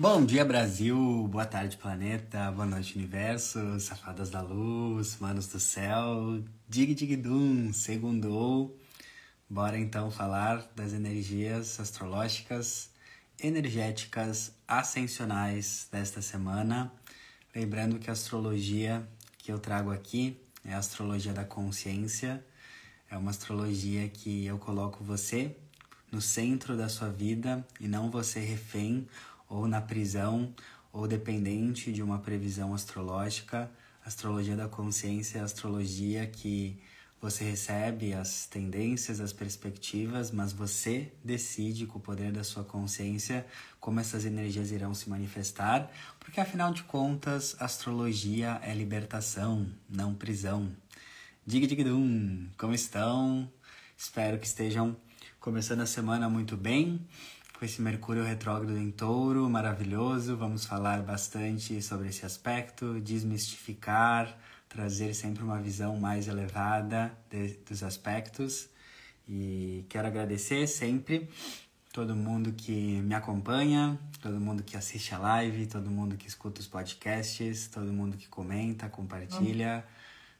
Bom dia, Brasil. Boa tarde, planeta. Boa noite, universo. Safadas da luz, manos do céu. Dig dig dum, segundou. Bora então falar das energias astrológicas, energéticas, ascensionais desta semana. Lembrando que a astrologia que eu trago aqui é a astrologia da consciência. É uma astrologia que eu coloco você no centro da sua vida e não você refém ou na prisão ou dependente de uma previsão astrológica. Astrologia da consciência é a astrologia que você recebe as tendências, as perspectivas, mas você decide com o poder da sua consciência como essas energias irão se manifestar, porque afinal de contas, astrologia é libertação, não prisão. Diga, diga, dum, como estão? Espero que estejam começando a semana muito bem, com esse Mercúrio retrógrado em touro, maravilhoso. Vamos falar bastante sobre esse aspecto, desmistificar, trazer sempre uma visão mais elevada de, dos aspectos. E quero agradecer sempre todo mundo que me acompanha, todo mundo que assiste a live, todo mundo que escuta os podcasts, todo mundo que comenta, compartilha.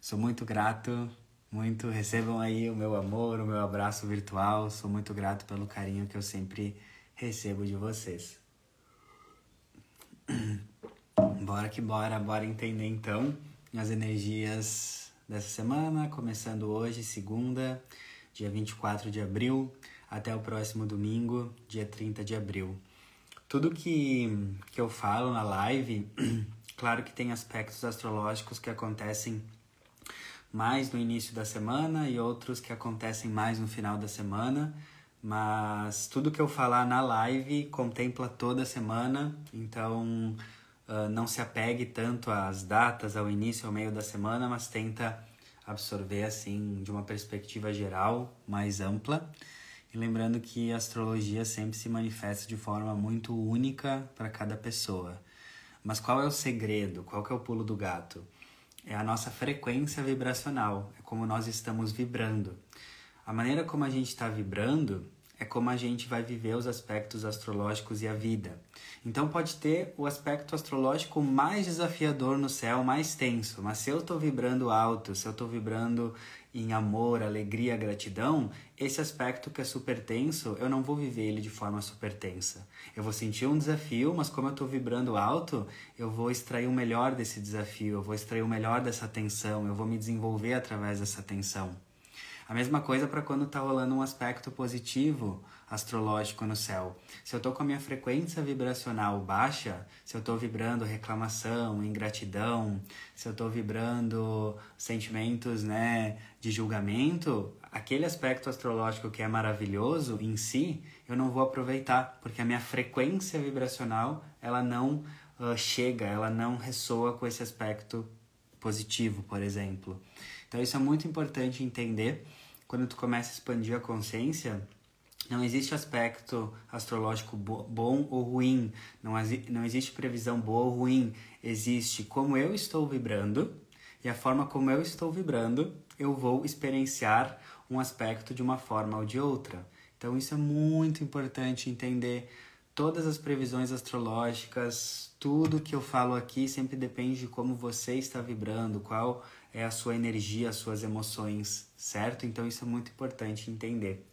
Sou muito grato muito. Recebam aí o meu amor, o meu abraço virtual. Sou muito grato pelo carinho que eu sempre recebo de vocês. Bora que bora, bora entender então as energias dessa semana, começando hoje, segunda, dia 24 de abril, até o próximo domingo, dia 30 de abril. Tudo que, que eu falo na live, claro que tem aspectos astrológicos que acontecem mais no início da semana e outros que acontecem mais no final da semana. Mas tudo que eu falar na live contempla toda semana, então uh, não se apegue tanto às datas, ao início, ao meio da semana, mas tenta absorver assim de uma perspectiva geral, mais ampla. E lembrando que a astrologia sempre se manifesta de forma muito única para cada pessoa. Mas qual é o segredo? Qual é o pulo do gato? é a nossa frequência vibracional, é como nós estamos vibrando. A maneira como a gente está vibrando é como a gente vai viver os aspectos astrológicos e a vida. Então pode ter o aspecto astrológico mais desafiador no céu, mais tenso, mas se eu estou vibrando alto, se eu estou vibrando em amor, alegria, gratidão, esse aspecto que é super tenso, eu não vou viver ele de forma super tensa. Eu vou sentir um desafio, mas como eu estou vibrando alto, eu vou extrair o melhor desse desafio, eu vou extrair o melhor dessa tensão, eu vou me desenvolver através dessa tensão. A mesma coisa para quando está rolando um aspecto positivo astrológico no céu. Se eu estou com a minha frequência vibracional baixa, se eu estou vibrando reclamação, ingratidão, se eu estou vibrando sentimentos né, de julgamento, aquele aspecto astrológico que é maravilhoso em si, eu não vou aproveitar, porque a minha frequência vibracional ela não uh, chega, ela não ressoa com esse aspecto positivo, por exemplo. Então isso é muito importante entender quando tu começa a expandir a consciência, não existe aspecto astrológico bom ou ruim, não, não existe previsão boa ou ruim, existe como eu estou vibrando e a forma como eu estou vibrando, eu vou experienciar um aspecto de uma forma ou de outra. Então isso é muito importante entender. Todas as previsões astrológicas, tudo que eu falo aqui sempre depende de como você está vibrando, qual é a sua energia, as suas emoções, certo? Então isso é muito importante entender.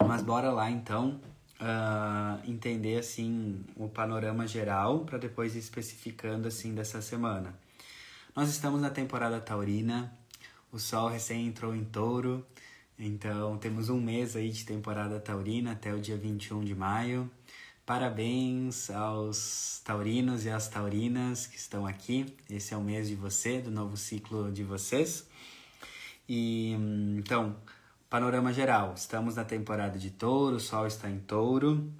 Mas bora lá então uh, entender assim o panorama geral para depois ir especificando assim dessa semana. Nós estamos na temporada taurina, o Sol recém entrou em Touro, então temos um mês aí de temporada taurina até o dia 21 de maio. Parabéns aos taurinos e às taurinas que estão aqui. Esse é o mês de você, do novo ciclo de vocês. E então, panorama geral. Estamos na temporada de touro, o sol está em touro.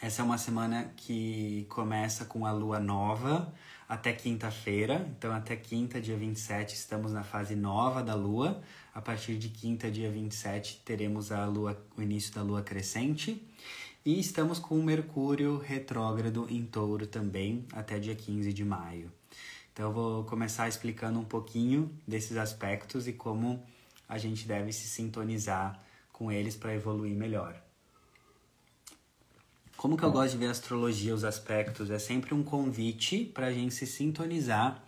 Essa é uma semana que começa com a lua nova até quinta-feira. Então, até quinta, dia 27, estamos na fase nova da lua. A partir de quinta, dia 27, teremos a lua, o início da lua crescente. E estamos com o Mercúrio retrógrado em touro também, até dia 15 de maio. Então, eu vou começar explicando um pouquinho desses aspectos e como a gente deve se sintonizar com eles para evoluir melhor. Como que eu gosto de ver a astrologia, os aspectos? É sempre um convite para a gente se sintonizar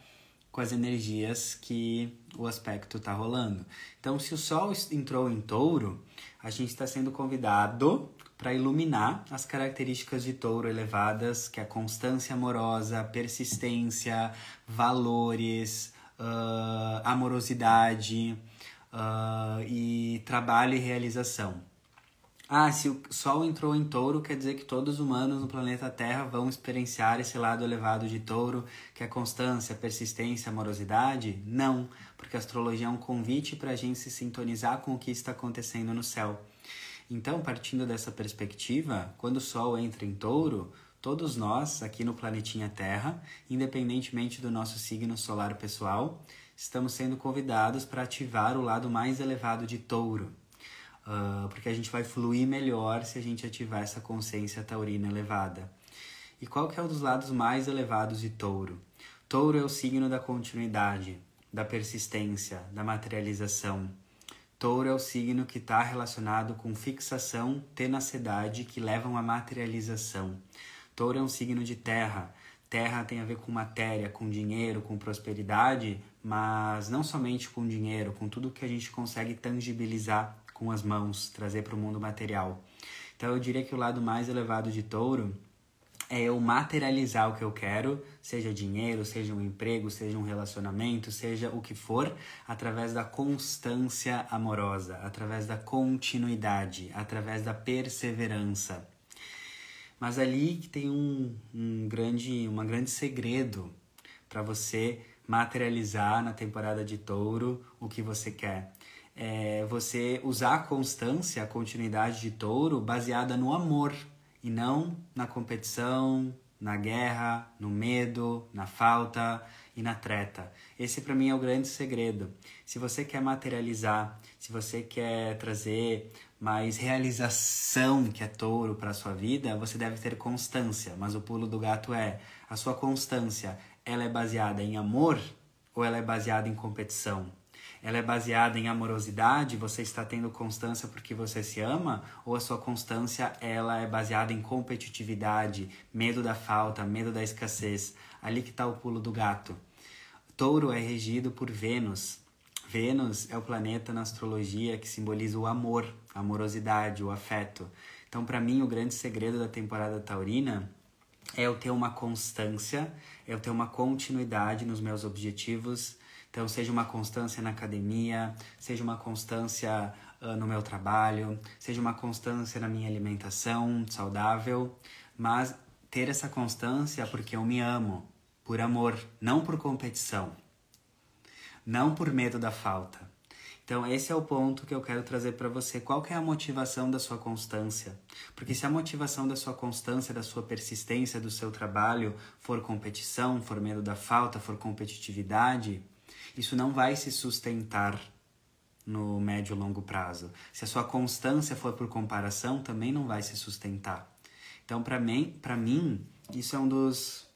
com as energias que o aspecto está rolando. Então, se o Sol entrou em touro, a gente está sendo convidado para iluminar as características de touro elevadas, que é constância amorosa, persistência, valores, uh, amorosidade uh, e trabalho e realização. Ah, se o Sol entrou em touro, quer dizer que todos os humanos no planeta Terra vão experienciar esse lado elevado de touro, que é constância, persistência, amorosidade? Não, porque a astrologia é um convite para a gente se sintonizar com o que está acontecendo no céu. Então, partindo dessa perspectiva, quando o Sol entra em touro, todos nós aqui no planetinha Terra, independentemente do nosso signo solar pessoal, estamos sendo convidados para ativar o lado mais elevado de touro uh, porque a gente vai fluir melhor se a gente ativar essa consciência taurina elevada. E qual que é um dos lados mais elevados de touro? Touro é o signo da continuidade, da persistência, da materialização. Touro é o signo que está relacionado com fixação, tenacidade que levam à materialização. Touro é um signo de terra. Terra tem a ver com matéria, com dinheiro, com prosperidade, mas não somente com dinheiro, com tudo que a gente consegue tangibilizar com as mãos, trazer para o mundo material. Então eu diria que o lado mais elevado de touro é eu materializar o que eu quero, seja dinheiro, seja um emprego, seja um relacionamento, seja o que for, através da constância amorosa, através da continuidade, através da perseverança. Mas ali que tem um, um grande, uma grande segredo para você materializar na temporada de touro o que você quer é você usar a constância, a continuidade de touro baseada no amor e não na competição, na guerra, no medo, na falta e na treta. Esse para mim é o grande segredo. Se você quer materializar, se você quer trazer mais realização que é touro para sua vida, você deve ter constância. Mas o pulo do gato é a sua constância. Ela é baseada em amor ou ela é baseada em competição? Ela é baseada em amorosidade, você está tendo constância porque você se ama, ou a sua constância ela é baseada em competitividade, medo da falta, medo da escassez. Ali que está o pulo do gato. Touro é regido por Vênus. Vênus é o planeta na astrologia que simboliza o amor, a amorosidade, o afeto. Então, para mim, o grande segredo da temporada taurina é eu ter uma constância, eu ter uma continuidade nos meus objetivos então, seja uma constância na academia, seja uma constância uh, no meu trabalho, seja uma constância na minha alimentação saudável, mas ter essa constância porque eu me amo, por amor, não por competição, não por medo da falta. Então, esse é o ponto que eu quero trazer para você. Qual que é a motivação da sua constância? Porque se a motivação da sua constância, da sua persistência, do seu trabalho for competição, for medo da falta, for competitividade, isso não vai se sustentar no médio e longo prazo. Se a sua constância for por comparação, também não vai se sustentar. Então, para mim, para mim, isso é um dos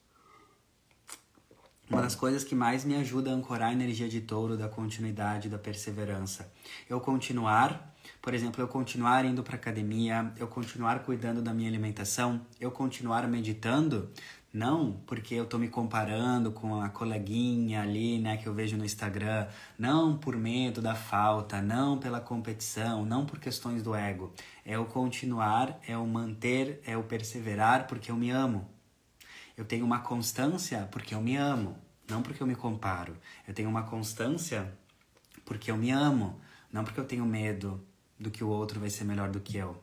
uma das coisas que mais me ajuda a ancorar a energia de touro da continuidade, da perseverança. Eu continuar, por exemplo, eu continuar indo para academia, eu continuar cuidando da minha alimentação, eu continuar meditando, não porque eu tô me comparando com a coleguinha ali, né, que eu vejo no Instagram. Não por medo da falta, não pela competição, não por questões do ego. É o continuar, é o manter, é o perseverar porque eu me amo. Eu tenho uma constância porque eu me amo, não porque eu me comparo. Eu tenho uma constância porque eu me amo, não porque eu tenho medo do que o outro vai ser melhor do que eu.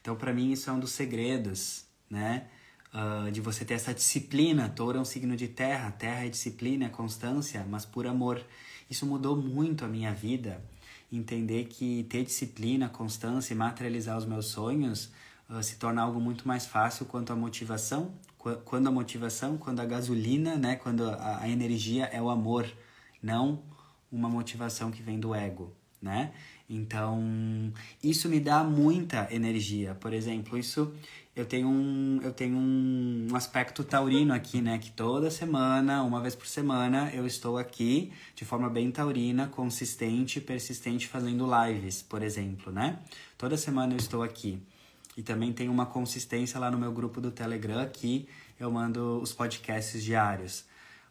Então, para mim, isso é um dos segredos, né? Uh, de você ter essa disciplina. Touro é um signo de terra, terra é disciplina, é constância, mas por amor. Isso mudou muito a minha vida. Entender que ter disciplina, constância e materializar os meus sonhos uh, se torna algo muito mais fácil quanto a motivação. Quando a motivação, quando a gasolina, né, quando a, a energia é o amor, não uma motivação que vem do ego, né? Então, isso me dá muita energia. Por exemplo, isso eu tenho um, eu tenho um aspecto taurino aqui, né? Que toda semana, uma vez por semana, eu estou aqui de forma bem taurina, consistente, persistente, fazendo lives, por exemplo, né? Toda semana eu estou aqui. E também tem uma consistência lá no meu grupo do Telegram que eu mando os podcasts diários.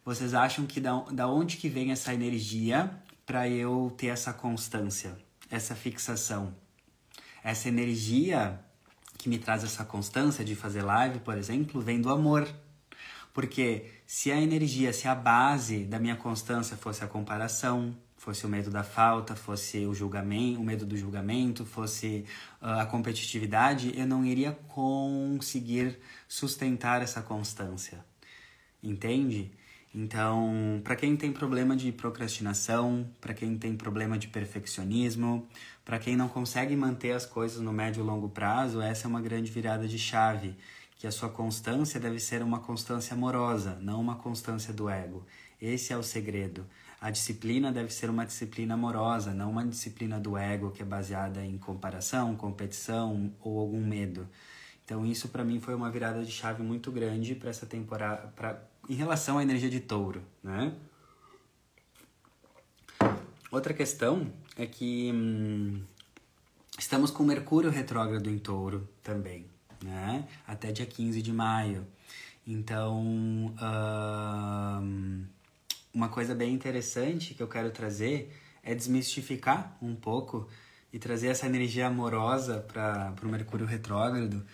Vocês acham que da, da onde que vem essa energia para eu ter essa constância, essa fixação? Essa energia que me traz essa constância de fazer live, por exemplo, vem do amor. Porque se a energia, se a base da minha constância fosse a comparação, fosse o medo da falta, fosse o julgamento, o medo do julgamento, fosse uh, a competitividade, eu não iria conseguir sustentar essa constância. Entende? Então, para quem tem problema de procrastinação, para quem tem problema de perfeccionismo, para quem não consegue manter as coisas no médio e longo prazo, essa é uma grande virada de chave, que a sua constância deve ser uma constância amorosa, não uma constância do ego. Esse é o segredo. A disciplina deve ser uma disciplina amorosa, não uma disciplina do ego que é baseada em comparação, competição ou algum medo. Então isso para mim foi uma virada de chave muito grande para essa temporada, em relação à energia de touro, né? Outra questão é que hum, estamos com Mercúrio retrógrado em touro também, né? Até dia 15 de maio. Então, hum, uma coisa bem interessante que eu quero trazer é desmistificar um pouco e trazer essa energia amorosa para o Mercúrio retrógrado,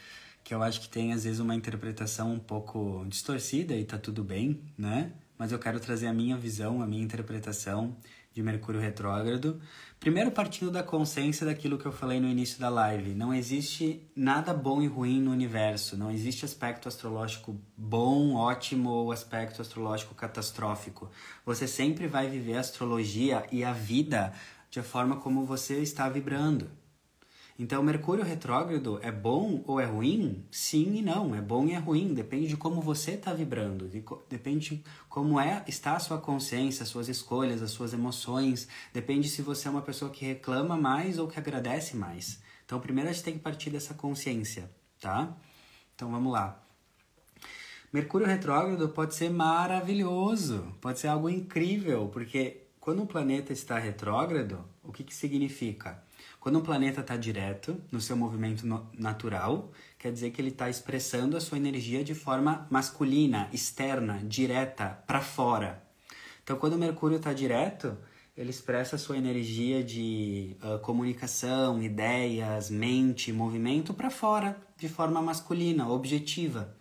que eu acho que tem às vezes uma interpretação um pouco distorcida e tá tudo bem, né? Mas eu quero trazer a minha visão, a minha interpretação de Mercúrio retrógrado. Primeiro, partindo da consciência daquilo que eu falei no início da live: não existe nada bom e ruim no universo, não existe aspecto astrológico bom, ótimo ou aspecto astrológico catastrófico. Você sempre vai viver a astrologia e a vida de forma como você está vibrando. Então, Mercúrio retrógrado é bom ou é ruim? Sim e não. É bom e é ruim. Depende de como você está vibrando. Depende de como é está a sua consciência, as suas escolhas, as suas emoções. Depende se você é uma pessoa que reclama mais ou que agradece mais. Então, primeiro a gente tem que partir dessa consciência, tá? Então, vamos lá. Mercúrio retrógrado pode ser maravilhoso, pode ser algo incrível, porque quando um planeta está retrógrado, o que, que significa? Quando um planeta está direto no seu movimento natural, quer dizer que ele está expressando a sua energia de forma masculina, externa, direta, para fora. Então, quando o Mercúrio está direto, ele expressa a sua energia de uh, comunicação, ideias, mente, movimento para fora, de forma masculina, objetiva.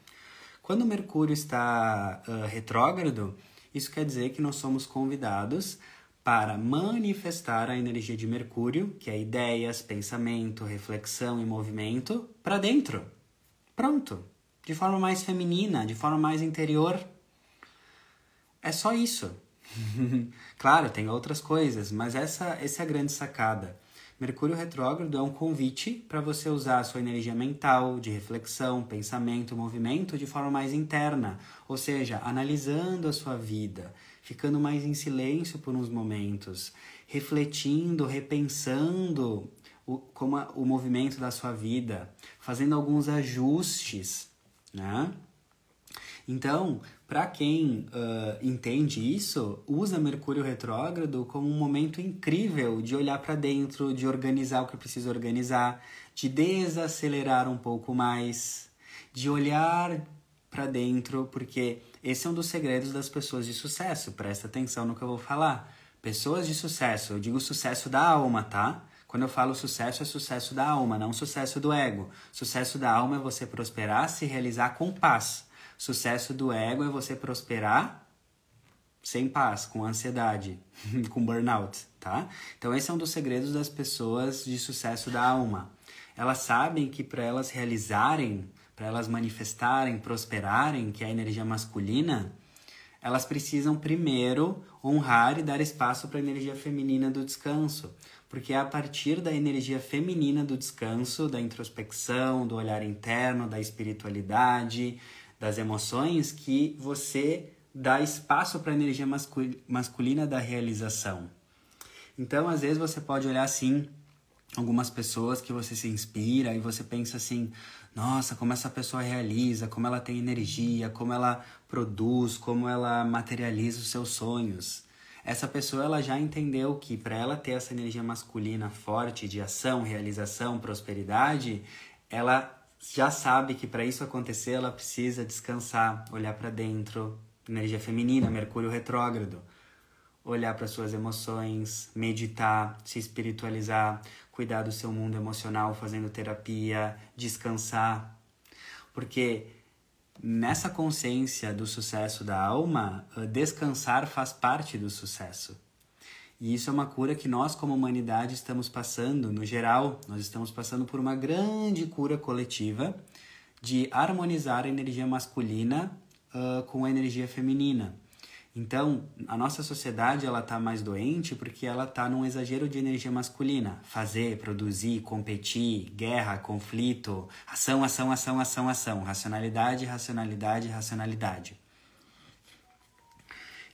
Quando o Mercúrio está uh, retrógrado, isso quer dizer que nós somos convidados para manifestar a energia de Mercúrio, que é ideias, pensamento, reflexão e movimento, para dentro. Pronto. De forma mais feminina, de forma mais interior. É só isso. claro, tem outras coisas, mas essa, essa é a grande sacada. Mercúrio retrógrado é um convite para você usar a sua energia mental, de reflexão, pensamento, movimento de forma mais interna, ou seja, analisando a sua vida, ficando mais em silêncio por uns momentos, refletindo, repensando o, como a, o movimento da sua vida, fazendo alguns ajustes, né? Então, para quem uh, entende isso, usa Mercúrio retrógrado como um momento incrível de olhar para dentro, de organizar o que precisa organizar, de desacelerar um pouco mais, de olhar para dentro, porque esse é um dos segredos das pessoas de sucesso. Presta atenção no que eu vou falar. Pessoas de sucesso, eu digo sucesso da alma, tá? Quando eu falo sucesso, é sucesso da alma, não sucesso do ego. Sucesso da alma é você prosperar, se realizar com paz. Sucesso do ego é você prosperar sem paz, com ansiedade, com burnout, tá? Então esse é um dos segredos das pessoas de sucesso da alma. Elas sabem que para elas realizarem, para elas manifestarem, prosperarem, que é a energia masculina, elas precisam primeiro honrar e dar espaço para a energia feminina do descanso, porque é a partir da energia feminina do descanso, da introspecção, do olhar interno, da espiritualidade, das emoções que você dá espaço para a energia masculina da realização. Então, às vezes você pode olhar assim algumas pessoas que você se inspira e você pensa assim: nossa, como essa pessoa realiza, como ela tem energia, como ela produz, como ela materializa os seus sonhos. Essa pessoa ela já entendeu que para ela ter essa energia masculina forte de ação, realização, prosperidade, ela já sabe que para isso acontecer ela precisa descansar, olhar para dentro, energia feminina, Mercúrio retrógrado, olhar para suas emoções, meditar, se espiritualizar, cuidar do seu mundo emocional, fazendo terapia, descansar. Porque nessa consciência do sucesso da alma, eh, descansar faz parte do sucesso. E isso é uma cura que nós, como humanidade, estamos passando, no geral, nós estamos passando por uma grande cura coletiva de harmonizar a energia masculina uh, com a energia feminina. Então, a nossa sociedade ela está mais doente porque ela está num exagero de energia masculina. Fazer, produzir, competir, guerra, conflito, ação, ação, ação, ação, ação. Racionalidade, racionalidade, racionalidade.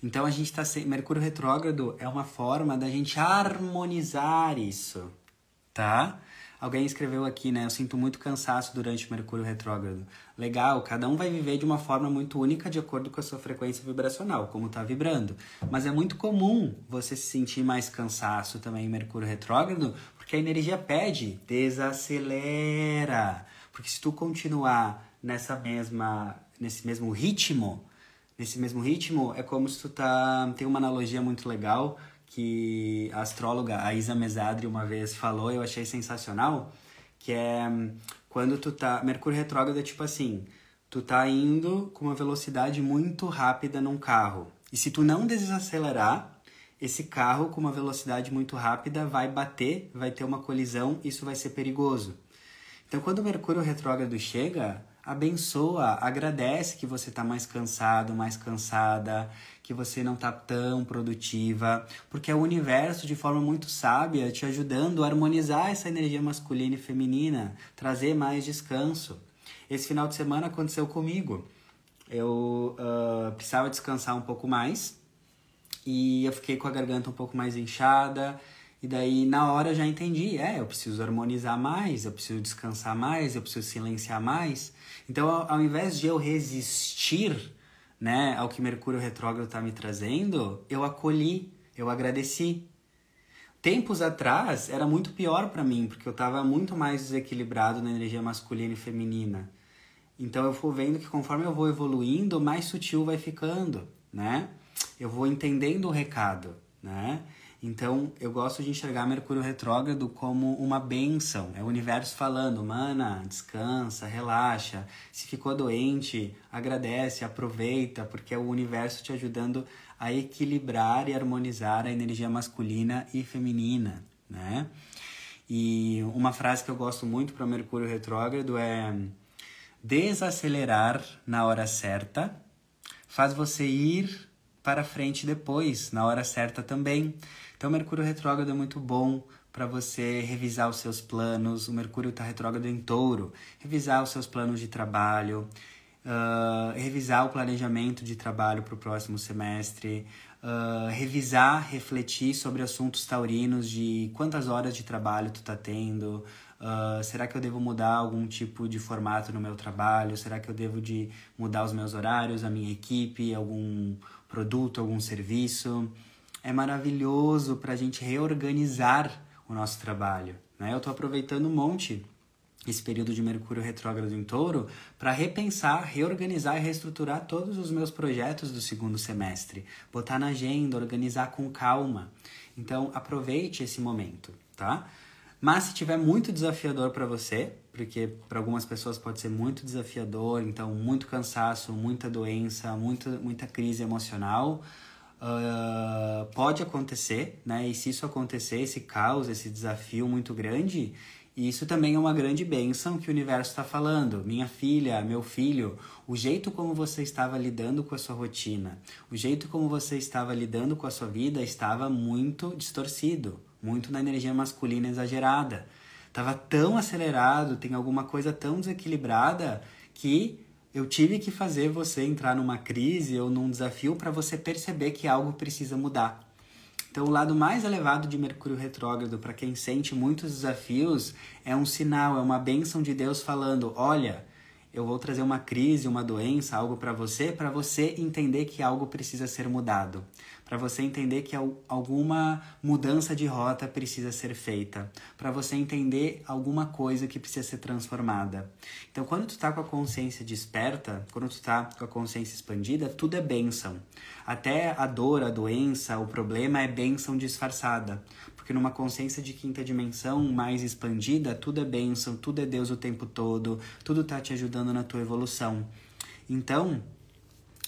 Então a gente está sem Mercúrio retrógrado é uma forma da gente harmonizar isso, tá? Alguém escreveu aqui, né? Eu sinto muito cansaço durante o Mercúrio retrógrado. Legal, cada um vai viver de uma forma muito única de acordo com a sua frequência vibracional, como tá vibrando. Mas é muito comum você se sentir mais cansaço também em Mercúrio retrógrado, porque a energia pede, desacelera. Porque se tu continuar nessa mesma nesse mesmo ritmo, nesse mesmo ritmo, é como se tu tá. Tem uma analogia muito legal que a astróloga a Isa Mesadri uma vez falou, eu achei sensacional, que é quando tu tá. Mercúrio retrógrado é tipo assim: tu tá indo com uma velocidade muito rápida num carro. E se tu não desacelerar, esse carro com uma velocidade muito rápida vai bater, vai ter uma colisão, isso vai ser perigoso. Então, quando o Mercúrio retrógrado chega, abençoa, agradece que você está mais cansado, mais cansada, que você não está tão produtiva, porque é o universo de forma muito sábia te ajudando a harmonizar essa energia masculina e feminina, trazer mais descanso. Esse final de semana aconteceu comigo. Eu uh, precisava descansar um pouco mais e eu fiquei com a garganta um pouco mais inchada e daí, na hora, eu já entendi: é, eu preciso harmonizar mais, eu preciso descansar mais, eu preciso silenciar mais. Então, ao, ao invés de eu resistir né, ao que Mercúrio retrógrado está me trazendo, eu acolhi, eu agradeci. Tempos atrás era muito pior para mim, porque eu estava muito mais desequilibrado na energia masculina e feminina. Então eu vou vendo que conforme eu vou evoluindo, mais sutil vai ficando, né? Eu vou entendendo o recado, né? Então, eu gosto de enxergar Mercúrio retrógrado como uma benção. É o universo falando, mana, descansa, relaxa. Se ficou doente, agradece, aproveita, porque é o universo te ajudando a equilibrar e harmonizar a energia masculina e feminina, né? E uma frase que eu gosto muito para Mercúrio retrógrado é desacelerar na hora certa faz você ir para frente depois, na hora certa também. Então, Mercúrio retrógrado é muito bom para você revisar os seus planos. O Mercúrio está retrógrado em touro. Revisar os seus planos de trabalho, uh, revisar o planejamento de trabalho para o próximo semestre, uh, revisar, refletir sobre assuntos taurinos de quantas horas de trabalho tu está tendo, Uh, será que eu devo mudar algum tipo de formato no meu trabalho? Será que eu devo de mudar os meus horários, a minha equipe, algum produto, algum serviço? É maravilhoso para a gente reorganizar o nosso trabalho. Né? Eu estou aproveitando um monte esse período de Mercúrio retrógrado em Touro para repensar, reorganizar e reestruturar todos os meus projetos do segundo semestre, botar na agenda, organizar com calma. Então aproveite esse momento, tá? Mas se tiver muito desafiador para você, porque para algumas pessoas pode ser muito desafiador, então muito cansaço, muita doença, muita, muita crise emocional, Uh, pode acontecer, né? E se isso acontecer, esse caos, esse desafio muito grande, isso também é uma grande bênção que o universo está falando. Minha filha, meu filho, o jeito como você estava lidando com a sua rotina, o jeito como você estava lidando com a sua vida estava muito distorcido, muito na energia masculina exagerada. Estava tão acelerado, tem alguma coisa tão desequilibrada que eu tive que fazer você entrar numa crise ou num desafio para você perceber que algo precisa mudar. Então, o lado mais elevado de Mercúrio retrógrado, para quem sente muitos desafios, é um sinal, é uma bênção de Deus falando: olha, eu vou trazer uma crise, uma doença, algo para você, para você entender que algo precisa ser mudado, para você entender que alguma mudança de rota precisa ser feita, para você entender alguma coisa que precisa ser transformada. Então, quando tu tá com a consciência desperta, quando tu tá com a consciência expandida, tudo é bênção. Até a dor, a doença, o problema é bênção disfarçada. Porque numa consciência de quinta dimensão mais expandida, tudo é bênção, tudo é Deus o tempo todo, tudo tá te ajudando na tua evolução. Então,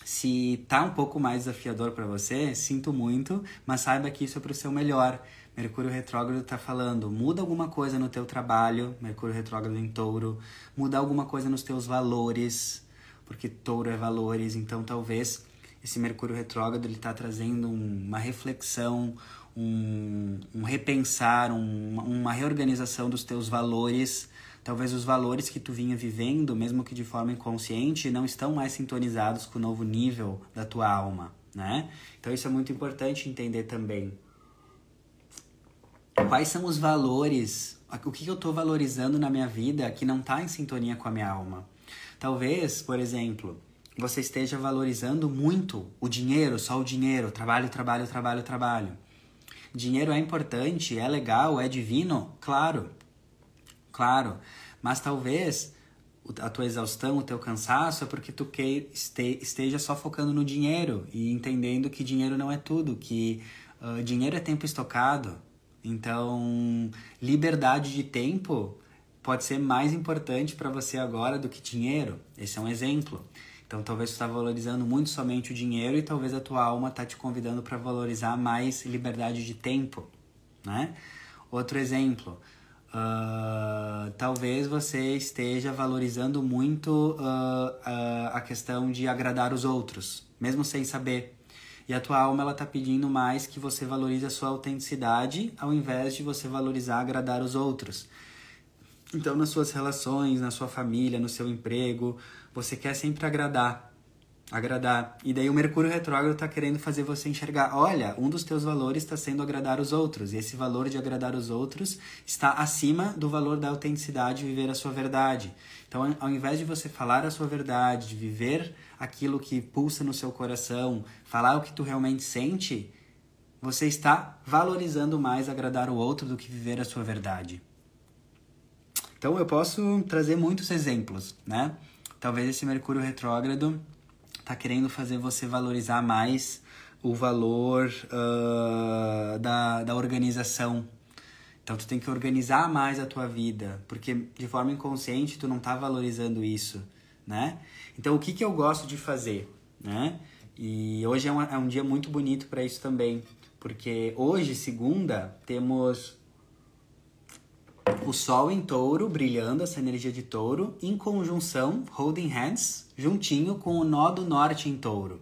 se tá um pouco mais desafiador para você, sinto muito, mas saiba que isso é para o seu melhor. Mercúrio retrógrado está falando, muda alguma coisa no teu trabalho, Mercúrio retrógrado em Touro, muda alguma coisa nos teus valores, porque Touro é valores, então talvez esse Mercúrio retrógrado ele está trazendo uma reflexão, um, um repensar, um, uma reorganização dos teus valores. Talvez os valores que tu vinha vivendo, mesmo que de forma inconsciente, não estão mais sintonizados com o novo nível da tua alma, né? Então isso é muito importante entender também. Quais são os valores, o que eu estou valorizando na minha vida que não está em sintonia com a minha alma? Talvez, por exemplo, você esteja valorizando muito o dinheiro, só o dinheiro, trabalho, trabalho, trabalho, trabalho. Dinheiro é importante, é legal, é divino? Claro, claro. Mas talvez a tua exaustão, o teu cansaço é porque tu esteja só focando no dinheiro e entendendo que dinheiro não é tudo, que uh, dinheiro é tempo estocado. Então, liberdade de tempo pode ser mais importante para você agora do que dinheiro. Esse é um exemplo. Então talvez você está valorizando muito somente o dinheiro e talvez a tua alma está te convidando para valorizar mais liberdade de tempo, né? Outro exemplo, uh, talvez você esteja valorizando muito uh, uh, a questão de agradar os outros, mesmo sem saber. E a tua alma ela está pedindo mais que você valorize a sua autenticidade ao invés de você valorizar agradar os outros. Então, nas suas relações, na sua família, no seu emprego, você quer sempre agradar. Agradar. E daí o Mercúrio retrógrado está querendo fazer você enxergar: olha, um dos teus valores está sendo agradar os outros. E esse valor de agradar os outros está acima do valor da autenticidade de viver a sua verdade. Então, ao invés de você falar a sua verdade, de viver aquilo que pulsa no seu coração, falar o que tu realmente sente, você está valorizando mais agradar o outro do que viver a sua verdade. Então, eu posso trazer muitos exemplos, né? Talvez esse Mercúrio retrógrado tá querendo fazer você valorizar mais o valor uh, da, da organização. Então tu tem que organizar mais a tua vida, porque de forma inconsciente tu não tá valorizando isso, né? Então o que que eu gosto de fazer, né? E hoje é, um é um dia muito bonito para isso também, porque hoje, segunda, temos o Sol em touro, brilhando essa energia de touro, em conjunção, holding hands, juntinho com o nó do norte em touro.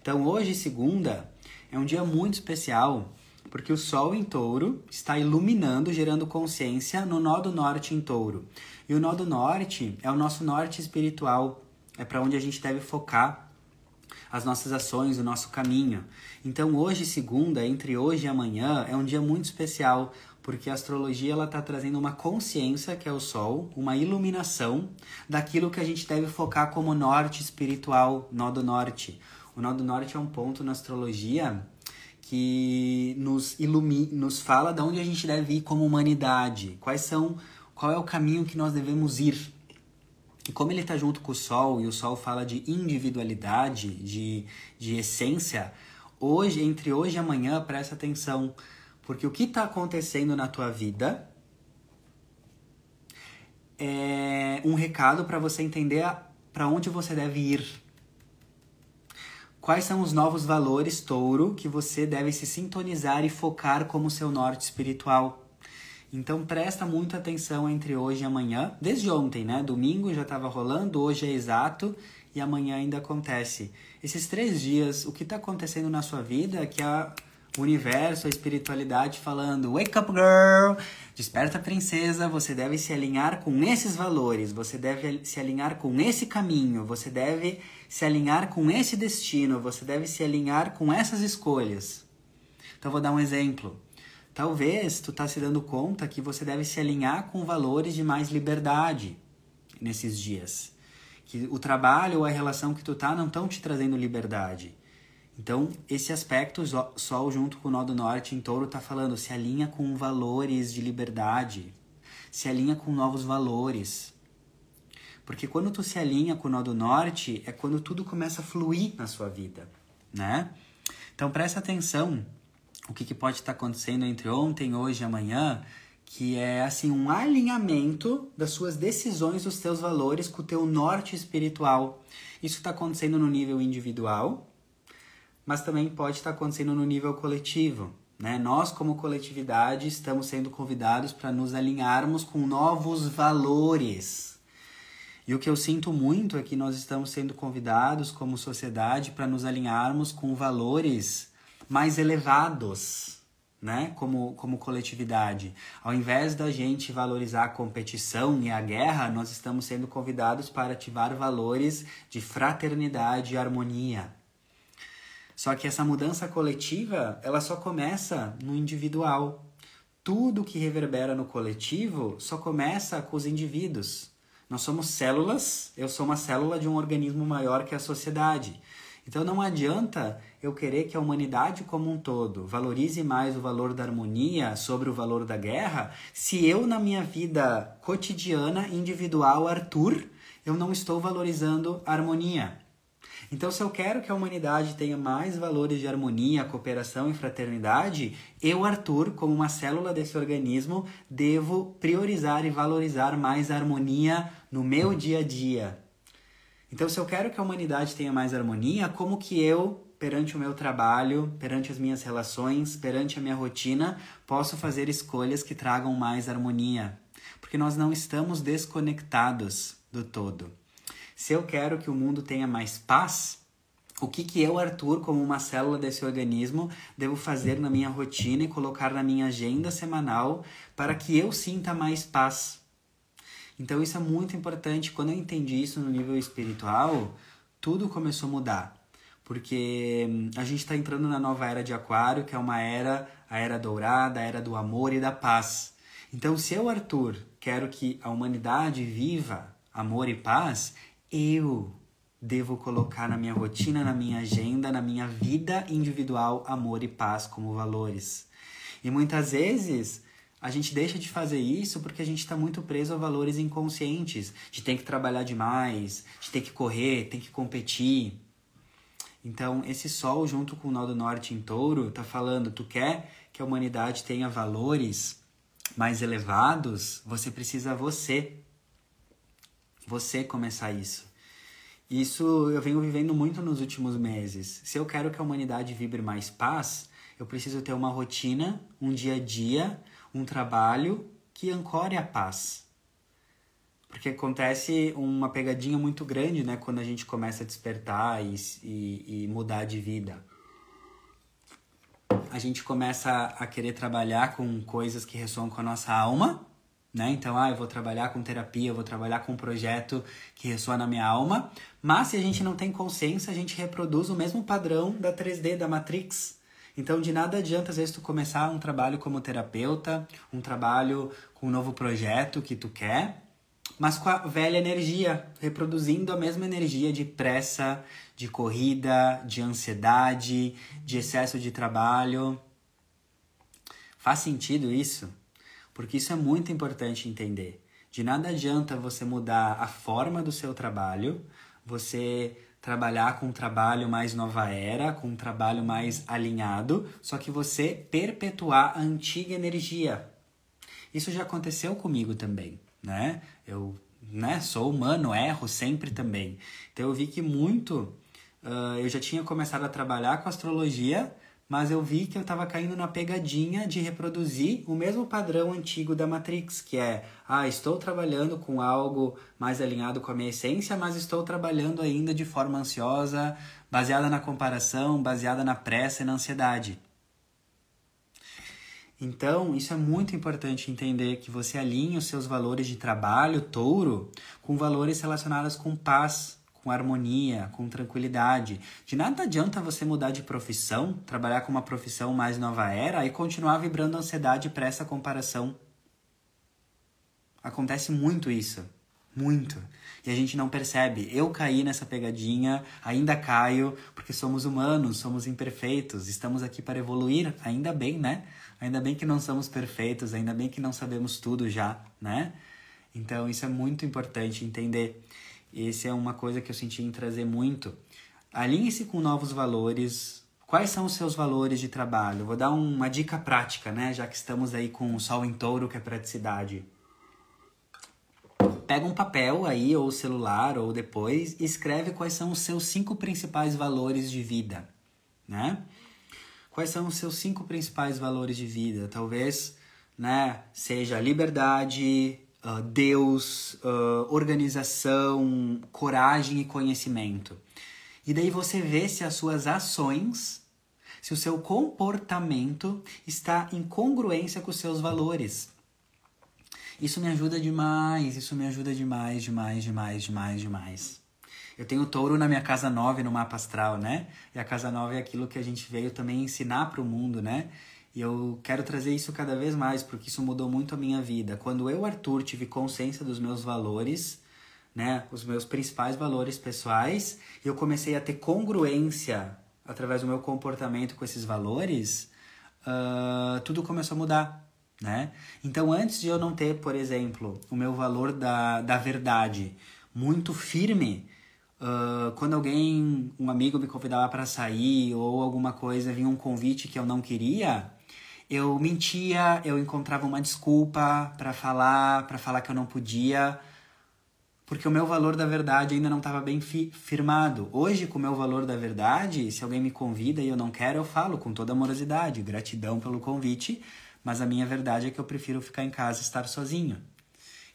Então hoje, segunda, é um dia muito especial, porque o Sol em touro está iluminando, gerando consciência no nó do norte em touro. E o nó do norte é o nosso norte espiritual, é para onde a gente deve focar as nossas ações, o nosso caminho. Então hoje, segunda, entre hoje e amanhã, é um dia muito especial, porque a astrologia ela está trazendo uma consciência que é o Sol, uma iluminação daquilo que a gente deve focar como norte espiritual, nó do norte. O nó do norte é um ponto na astrologia que nos ilumina, nos fala de onde a gente deve ir como humanidade, quais são, qual é o caminho que nós devemos ir. E como ele está junto com o Sol e o Sol fala de individualidade, de, de essência, hoje entre hoje e amanhã presta atenção porque o que está acontecendo na tua vida é um recado para você entender para onde você deve ir. Quais são os novos valores, touro, que você deve se sintonizar e focar como seu norte espiritual? Então presta muita atenção entre hoje e amanhã. Desde ontem, né? Domingo já estava rolando, hoje é exato e amanhã ainda acontece. Esses três dias, o que está acontecendo na sua vida é que a o universo, a espiritualidade falando: Wake up, girl! Desperta, princesa! Você deve se alinhar com esses valores, você deve se alinhar com esse caminho, você deve se alinhar com esse destino, você deve se alinhar com essas escolhas. Então, vou dar um exemplo. Talvez tu tá se dando conta que você deve se alinhar com valores de mais liberdade nesses dias que o trabalho ou a relação que tu tá não estão te trazendo liberdade. Então, esse aspecto, Sol junto com o Nó do Norte em Touro tá falando, se alinha com valores de liberdade, se alinha com novos valores. Porque quando tu se alinha com o Nó do Norte, é quando tudo começa a fluir na sua vida, né? Então, presta atenção o que, que pode estar acontecendo entre ontem, hoje e amanhã, que é assim um alinhamento das suas decisões, dos teus valores com o teu norte espiritual. Isso está acontecendo no nível individual, mas também pode estar acontecendo no nível coletivo. Né? Nós, como coletividade, estamos sendo convidados para nos alinharmos com novos valores. E o que eu sinto muito é que nós estamos sendo convidados, como sociedade, para nos alinharmos com valores mais elevados né, como, como coletividade. Ao invés da gente valorizar a competição e a guerra, nós estamos sendo convidados para ativar valores de fraternidade e harmonia. Só que essa mudança coletiva, ela só começa no individual. Tudo que reverbera no coletivo só começa com os indivíduos. Nós somos células, eu sou uma célula de um organismo maior que a sociedade. Então não adianta eu querer que a humanidade como um todo valorize mais o valor da harmonia sobre o valor da guerra, se eu na minha vida cotidiana, individual, Arthur, eu não estou valorizando a harmonia. Então, se eu quero que a humanidade tenha mais valores de harmonia, cooperação e fraternidade, eu, Arthur, como uma célula desse organismo, devo priorizar e valorizar mais a harmonia no meu dia a dia, então, se eu quero que a humanidade tenha mais harmonia, como que eu, perante o meu trabalho, perante as minhas relações, perante a minha rotina, posso fazer escolhas que tragam mais harmonia? Porque nós não estamos desconectados do todo. Se eu quero que o mundo tenha mais paz, o que, que eu, Arthur, como uma célula desse organismo, devo fazer na minha rotina e colocar na minha agenda semanal para que eu sinta mais paz? Então isso é muito importante. Quando eu entendi isso no nível espiritual, tudo começou a mudar. Porque hum, a gente está entrando na nova era de Aquário, que é uma era, a era dourada, a era do amor e da paz. Então, se eu, Arthur, quero que a humanidade viva amor e paz, eu devo colocar na minha rotina, na minha agenda, na minha vida individual, amor e paz como valores. E muitas vezes a gente deixa de fazer isso porque a gente está muito preso a valores inconscientes, de ter que trabalhar demais, de ter que correr, ter que competir. Então, esse sol junto com o nó do norte em touro tá falando, tu quer que a humanidade tenha valores mais elevados, você precisa você você começar isso. Isso eu venho vivendo muito nos últimos meses. Se eu quero que a humanidade vibre mais paz, eu preciso ter uma rotina, um dia a dia um trabalho que ancore a paz. Porque acontece uma pegadinha muito grande, né? Quando a gente começa a despertar e, e, e mudar de vida. A gente começa a querer trabalhar com coisas que ressoam com a nossa alma, né? Então, ah, eu vou trabalhar com terapia, eu vou trabalhar com um projeto que ressoa na minha alma. Mas se a gente não tem consciência, a gente reproduz o mesmo padrão da 3D, da Matrix. Então, de nada adianta, às vezes, tu começar um trabalho como terapeuta, um trabalho com um novo projeto que tu quer, mas com a velha energia, reproduzindo a mesma energia de pressa, de corrida, de ansiedade, de excesso de trabalho. Faz sentido isso? Porque isso é muito importante entender. De nada adianta você mudar a forma do seu trabalho, você trabalhar com um trabalho mais nova era, com um trabalho mais alinhado, só que você perpetuar a antiga energia. Isso já aconteceu comigo também, né? Eu né, sou humano, erro sempre também. Então eu vi que muito. Uh, eu já tinha começado a trabalhar com astrologia, mas eu vi que eu estava caindo na pegadinha de reproduzir o mesmo padrão antigo da Matrix, que é, ah, estou trabalhando com algo mais alinhado com a minha essência, mas estou trabalhando ainda de forma ansiosa, baseada na comparação, baseada na pressa e na ansiedade. Então, isso é muito importante entender que você alinhe os seus valores de trabalho, touro, com valores relacionados com paz, com harmonia, com tranquilidade. De nada adianta você mudar de profissão, trabalhar com uma profissão mais nova era e continuar vibrando ansiedade para essa comparação. Acontece muito isso. Muito. E a gente não percebe. Eu caí nessa pegadinha, ainda caio, porque somos humanos, somos imperfeitos, estamos aqui para evoluir, ainda bem, né? Ainda bem que não somos perfeitos, ainda bem que não sabemos tudo já, né? Então isso é muito importante entender. Essa é uma coisa que eu senti em trazer muito. Alinhe-se com novos valores. Quais são os seus valores de trabalho? Vou dar uma dica prática, né? Já que estamos aí com o sol em touro, que é praticidade pega um papel aí, ou celular, ou depois, e escreve quais são os seus cinco principais valores de vida, né? Quais são os seus cinco principais valores de vida? Talvez, né, seja liberdade, uh, Deus, uh, organização, coragem e conhecimento. E daí você vê se as suas ações, se o seu comportamento está em congruência com os seus valores. Isso me ajuda demais, isso me ajuda demais, demais, demais, demais, demais. Eu tenho touro na minha casa 9 no mapa astral, né? E a casa 9 é aquilo que a gente veio também ensinar para o mundo, né? E eu quero trazer isso cada vez mais, porque isso mudou muito a minha vida. Quando eu, Arthur, tive consciência dos meus valores, né? Os meus principais valores pessoais, e eu comecei a ter congruência através do meu comportamento com esses valores, uh, tudo começou a mudar né? Então, antes de eu não ter, por exemplo, o meu valor da, da verdade muito firme, uh, quando alguém, um amigo me convidava para sair ou alguma coisa, vinha um convite que eu não queria, eu mentia, eu encontrava uma desculpa para falar, para falar que eu não podia, porque o meu valor da verdade ainda não estava bem fi firmado. Hoje, com o meu valor da verdade, se alguém me convida e eu não quero, eu falo com toda amorosidade, gratidão pelo convite, mas a minha verdade é que eu prefiro ficar em casa e estar sozinho.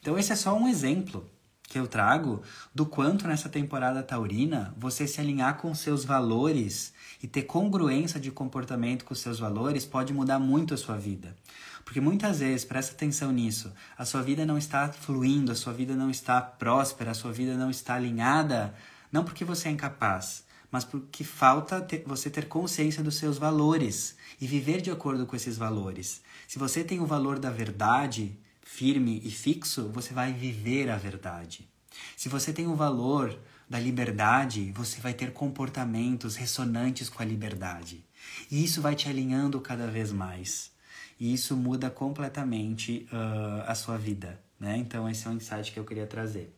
Então esse é só um exemplo que eu trago do quanto nessa temporada taurina você se alinhar com seus valores e ter congruência de comportamento com seus valores pode mudar muito a sua vida. Porque muitas vezes, presta atenção nisso, a sua vida não está fluindo, a sua vida não está próspera, a sua vida não está alinhada, não porque você é incapaz, mas porque falta ter, você ter consciência dos seus valores e viver de acordo com esses valores. Se você tem o valor da verdade firme e fixo, você vai viver a verdade. Se você tem o valor da liberdade, você vai ter comportamentos ressonantes com a liberdade. E isso vai te alinhando cada vez mais. E isso muda completamente uh, a sua vida. Né? Então, esse é um insight que eu queria trazer.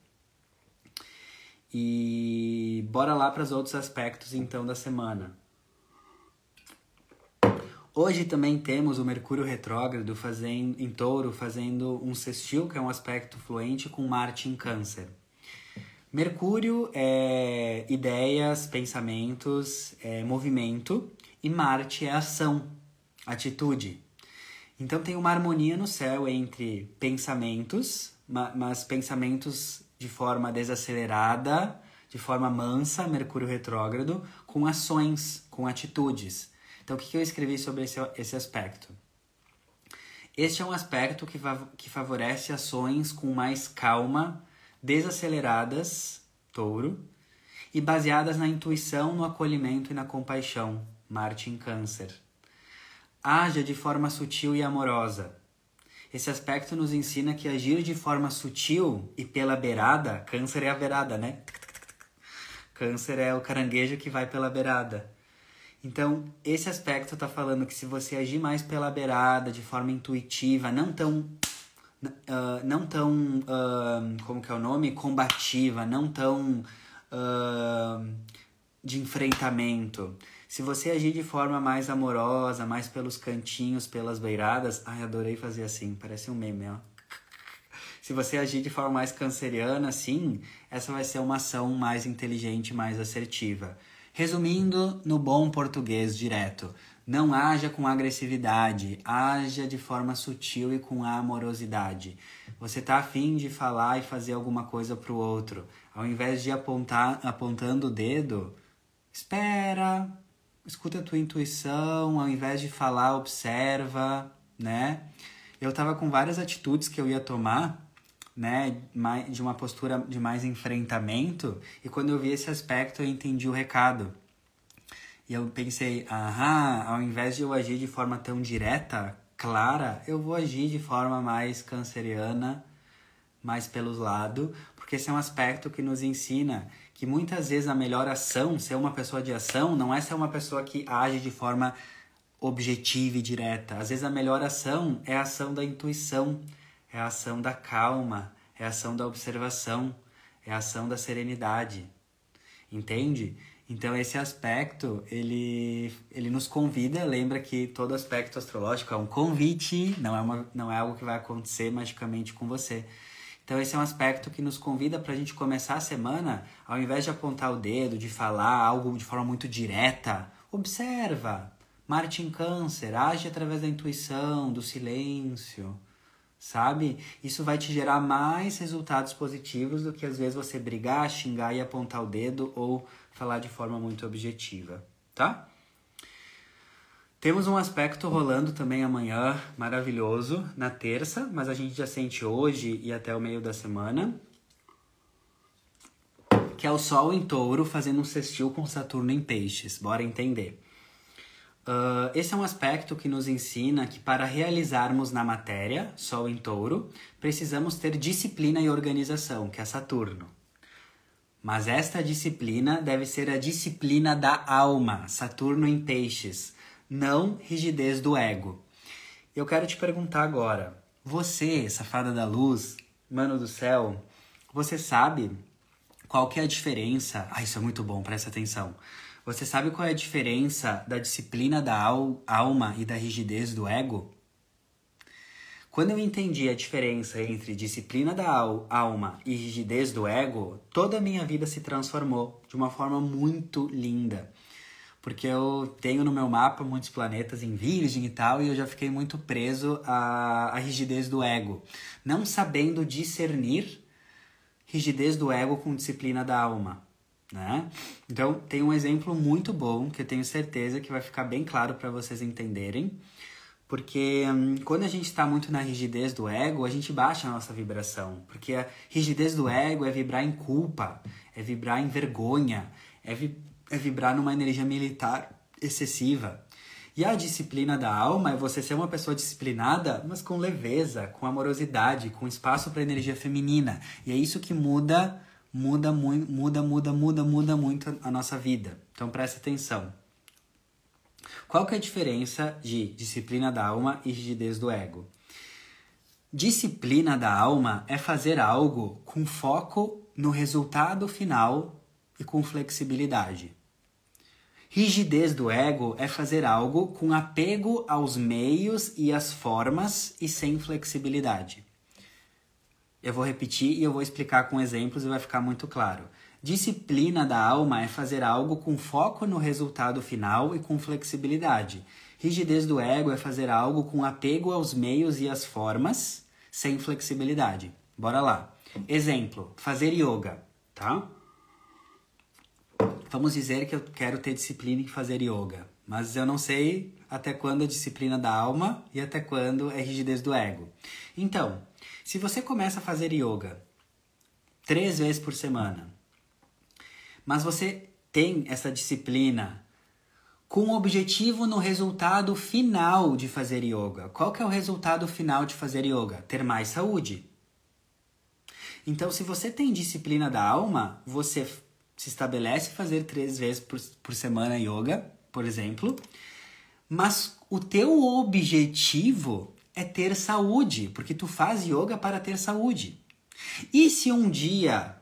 E bora lá para os outros aspectos então da semana. Hoje também temos o Mercúrio retrógrado fazendo, em touro fazendo um sextil, que é um aspecto fluente, com Marte em câncer. Mercúrio é ideias, pensamentos, é movimento, e Marte é ação, atitude. Então tem uma harmonia no céu entre pensamentos, mas pensamentos de forma desacelerada, de forma mansa, Mercúrio retrógrado, com ações, com atitudes. Então, o que, eu escrevi sobre esse, esse aspecto? Este é um aspecto que, que favorece ações com mais calma, desaceleradas, touro, e baseadas na intuição, no acolhimento e na compaixão, Marte em Câncer. Haja de forma sutil e amorosa. Esse aspecto nos ensina que agir de forma sutil e pela beirada, Câncer é a beirada, né? Câncer é o caranguejo que vai pela beirada. Então, esse aspecto está falando que se você agir mais pela beirada, de forma intuitiva, não tão. Uh, não tão. Uh, como que é o nome? Combativa, não tão. Uh, de enfrentamento. Se você agir de forma mais amorosa, mais pelos cantinhos, pelas beiradas. Ai, adorei fazer assim, parece um meme, ó. Se você agir de forma mais canceriana, assim, essa vai ser uma ação mais inteligente, mais assertiva. Resumindo, no bom português direto, não haja com agressividade, haja de forma sutil e com amorosidade. Você tá afim de falar e fazer alguma coisa pro outro. Ao invés de apontar apontando o dedo, espera, escuta a tua intuição, ao invés de falar, observa, né? Eu tava com várias atitudes que eu ia tomar né, de uma postura de mais enfrentamento, e quando eu vi esse aspecto eu entendi o recado. E eu pensei, aham, ao invés de eu agir de forma tão direta, clara, eu vou agir de forma mais canceriana, mais pelos lados, porque esse é um aspecto que nos ensina que muitas vezes a melhor ação, ser uma pessoa de ação, não é ser uma pessoa que age de forma objetiva e direta. Às vezes a melhor ação é a ação da intuição, é a ação da calma, é a ação da observação, é a ação da serenidade. Entende? Então esse aspecto, ele, ele nos convida, lembra que todo aspecto astrológico é um convite, não é, uma, não é algo que vai acontecer magicamente com você. Então, esse é um aspecto que nos convida para a gente começar a semana, ao invés de apontar o dedo, de falar algo de forma muito direta, observa. Marte em Câncer, age através da intuição, do silêncio, sabe? Isso vai te gerar mais resultados positivos do que às vezes você brigar, xingar e apontar o dedo ou falar de forma muito objetiva, tá? Temos um aspecto rolando também amanhã, maravilhoso, na terça, mas a gente já sente hoje e até o meio da semana. Que é o Sol em touro fazendo um sextil com Saturno em peixes. Bora entender. Uh, esse é um aspecto que nos ensina que para realizarmos na matéria, Sol em touro, precisamos ter disciplina e organização, que é Saturno. Mas esta disciplina deve ser a disciplina da alma, Saturno em peixes não rigidez do ego. Eu quero te perguntar agora, você, safada da luz, mano do céu, você sabe qual que é a diferença? Ah, isso é muito bom, presta atenção. Você sabe qual é a diferença da disciplina da al alma e da rigidez do ego? Quando eu entendi a diferença entre disciplina da al alma e rigidez do ego, toda a minha vida se transformou de uma forma muito linda porque eu tenho no meu mapa muitos planetas em Virgem e tal, e eu já fiquei muito preso à, à rigidez do ego, não sabendo discernir rigidez do ego com disciplina da alma. Né? Então, tem um exemplo muito bom que eu tenho certeza que vai ficar bem claro para vocês entenderem. Porque hum, quando a gente está muito na rigidez do ego, a gente baixa a nossa vibração. Porque a rigidez do ego é vibrar em culpa, é vibrar em vergonha, é, vi é vibrar numa energia militar excessiva. E a disciplina da alma é você ser uma pessoa disciplinada, mas com leveza, com amorosidade, com espaço para energia feminina. E é isso que muda, muda muito, muda, muda, muda, muda muito a nossa vida. Então presta atenção. Qual que é a diferença de disciplina da alma e rigidez do ego? Disciplina da alma é fazer algo com foco no resultado final e com flexibilidade. Rigidez do ego é fazer algo com apego aos meios e às formas e sem flexibilidade. Eu vou repetir e eu vou explicar com exemplos e vai ficar muito claro. Disciplina da alma é fazer algo com foco no resultado final e com flexibilidade. Rigidez do ego é fazer algo com apego aos meios e às formas, sem flexibilidade. Bora lá. Exemplo: fazer yoga, tá? Vamos dizer que eu quero ter disciplina em fazer yoga, mas eu não sei até quando é disciplina da alma e até quando é rigidez do ego. Então, se você começa a fazer yoga três vezes por semana, mas você tem essa disciplina com o objetivo no resultado final de fazer yoga. Qual que é o resultado final de fazer yoga? Ter mais saúde. Então, se você tem disciplina da alma, você se estabelece fazer três vezes por, por semana yoga, por exemplo, mas o teu objetivo é ter saúde, porque tu faz yoga para ter saúde. E se um dia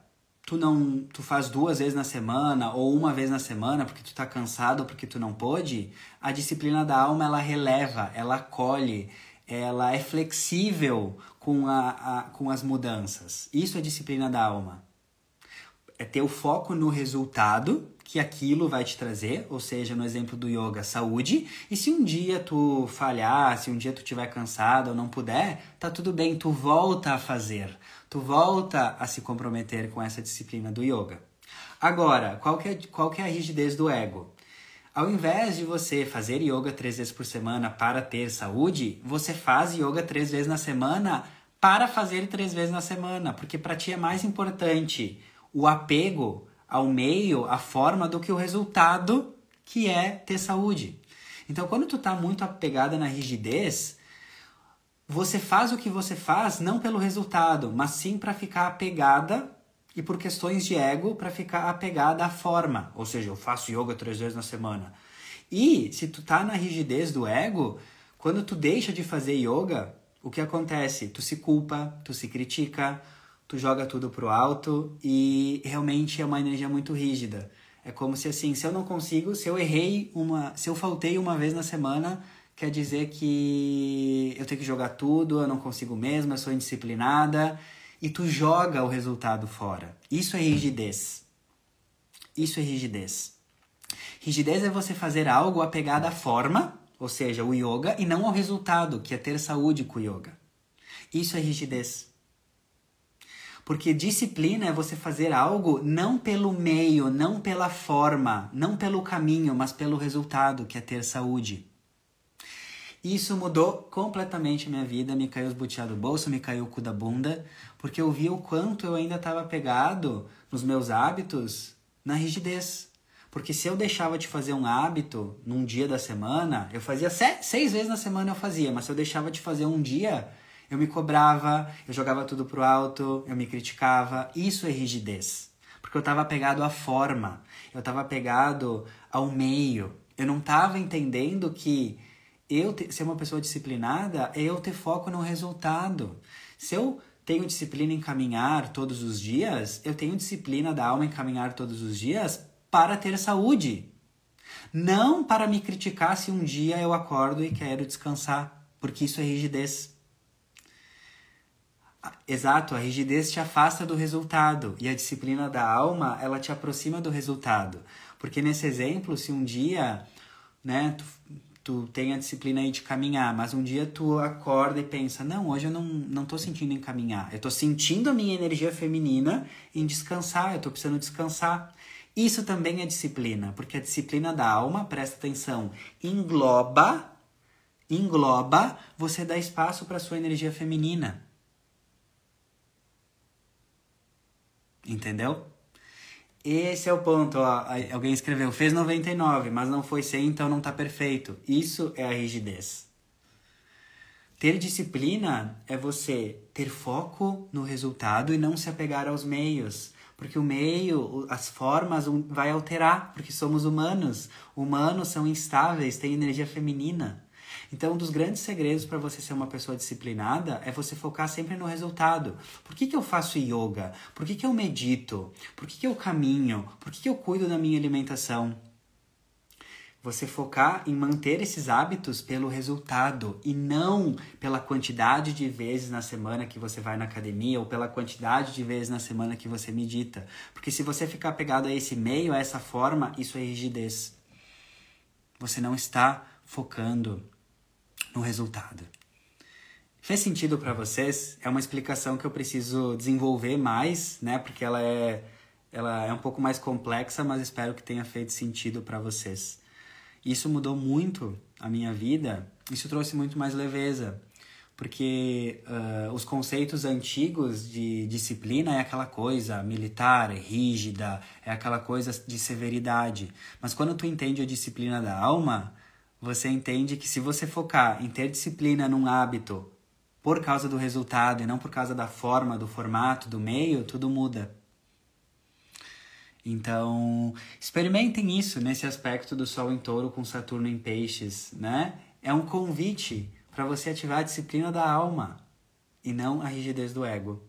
tu não tu faz duas vezes na semana ou uma vez na semana porque tu tá cansado ou porque tu não pode, a disciplina da alma ela releva, ela acolhe, ela é flexível com, a, a com as mudanças. Isso é disciplina da alma é ter o foco no resultado que aquilo vai te trazer, ou seja, no exemplo do yoga, saúde. E se um dia tu falhar, se um dia tu estiver cansado ou não puder, tá tudo bem, tu volta a fazer. Tu volta a se comprometer com essa disciplina do yoga. Agora, qual que é, qual que é a rigidez do ego? Ao invés de você fazer yoga três vezes por semana para ter saúde, você faz yoga três vezes na semana para fazer três vezes na semana, porque para ti é mais importante o apego ao meio, à forma, do que o resultado que é ter saúde. Então, quando tu tá muito apegada na rigidez, você faz o que você faz não pelo resultado, mas sim para ficar apegada e por questões de ego para ficar apegada à forma. Ou seja, eu faço yoga três vezes na semana. E se tu tá na rigidez do ego, quando tu deixa de fazer yoga, o que acontece? Tu se culpa, tu se critica, tu joga tudo pro alto e realmente é uma energia muito rígida. É como se assim, se eu não consigo, se eu errei uma, se eu faltei uma vez na semana, quer dizer que eu tenho que jogar tudo, eu não consigo mesmo, eu sou indisciplinada e tu joga o resultado fora. Isso é rigidez. Isso é rigidez. Rigidez é você fazer algo apegado à forma, ou seja, o yoga, e não ao resultado, que é ter saúde com o yoga. Isso é rigidez. Porque disciplina é você fazer algo não pelo meio, não pela forma, não pelo caminho, mas pelo resultado, que é ter saúde. Isso mudou completamente a minha vida, me caiu os butiá do bolso, me caiu o cu da bunda, porque eu vi o quanto eu ainda estava pegado nos meus hábitos na rigidez. Porque se eu deixava de fazer um hábito num dia da semana, eu fazia seis vezes na semana eu fazia, mas se eu deixava de fazer um dia, eu me cobrava, eu jogava tudo pro alto, eu me criticava. Isso é rigidez. Porque eu estava apegado à forma, eu estava apegado ao meio. Eu não estava entendendo que eu ter, ser uma pessoa disciplinada é eu ter foco no resultado. Se eu tenho disciplina em caminhar todos os dias, eu tenho disciplina da alma em caminhar todos os dias para ter saúde. Não para me criticar se um dia eu acordo e quero descansar, porque isso é rigidez. Exato, a rigidez te afasta do resultado e a disciplina da alma, ela te aproxima do resultado. Porque nesse exemplo, se um dia, né, tu, tu tem a disciplina aí de caminhar, mas um dia tu acorda e pensa, não, hoje eu não, não tô sentindo em caminhar. Eu tô sentindo a minha energia feminina em descansar, eu tô precisando descansar. Isso também é disciplina, porque a disciplina da alma, presta atenção, engloba engloba você dá espaço para sua energia feminina. Entendeu? Esse é o ponto. Ó. Alguém escreveu, fez 99, mas não foi 100, então não está perfeito. Isso é a rigidez. Ter disciplina é você ter foco no resultado e não se apegar aos meios. Porque o meio, as formas vai alterar, porque somos humanos. Humanos são instáveis, têm energia feminina. Então, um dos grandes segredos para você ser uma pessoa disciplinada é você focar sempre no resultado. Por que, que eu faço yoga? Por que, que eu medito? Por que, que eu caminho? Por que, que eu cuido da minha alimentação? Você focar em manter esses hábitos pelo resultado e não pela quantidade de vezes na semana que você vai na academia ou pela quantidade de vezes na semana que você medita. Porque se você ficar pegado a esse meio, a essa forma, isso é rigidez. Você não está focando no resultado. Fez sentido para vocês? É uma explicação que eu preciso desenvolver mais, né? Porque ela é, ela é um pouco mais complexa, mas espero que tenha feito sentido para vocês. Isso mudou muito a minha vida. Isso trouxe muito mais leveza, porque uh, os conceitos antigos de disciplina é aquela coisa militar, é rígida, é aquela coisa de severidade. Mas quando tu entende a disciplina da alma, você entende que se você focar em ter disciplina num hábito por causa do resultado e não por causa da forma, do formato, do meio, tudo muda. Então, experimentem isso nesse aspecto do Sol em Touro com Saturno em Peixes, né? É um convite para você ativar a disciplina da alma e não a rigidez do ego.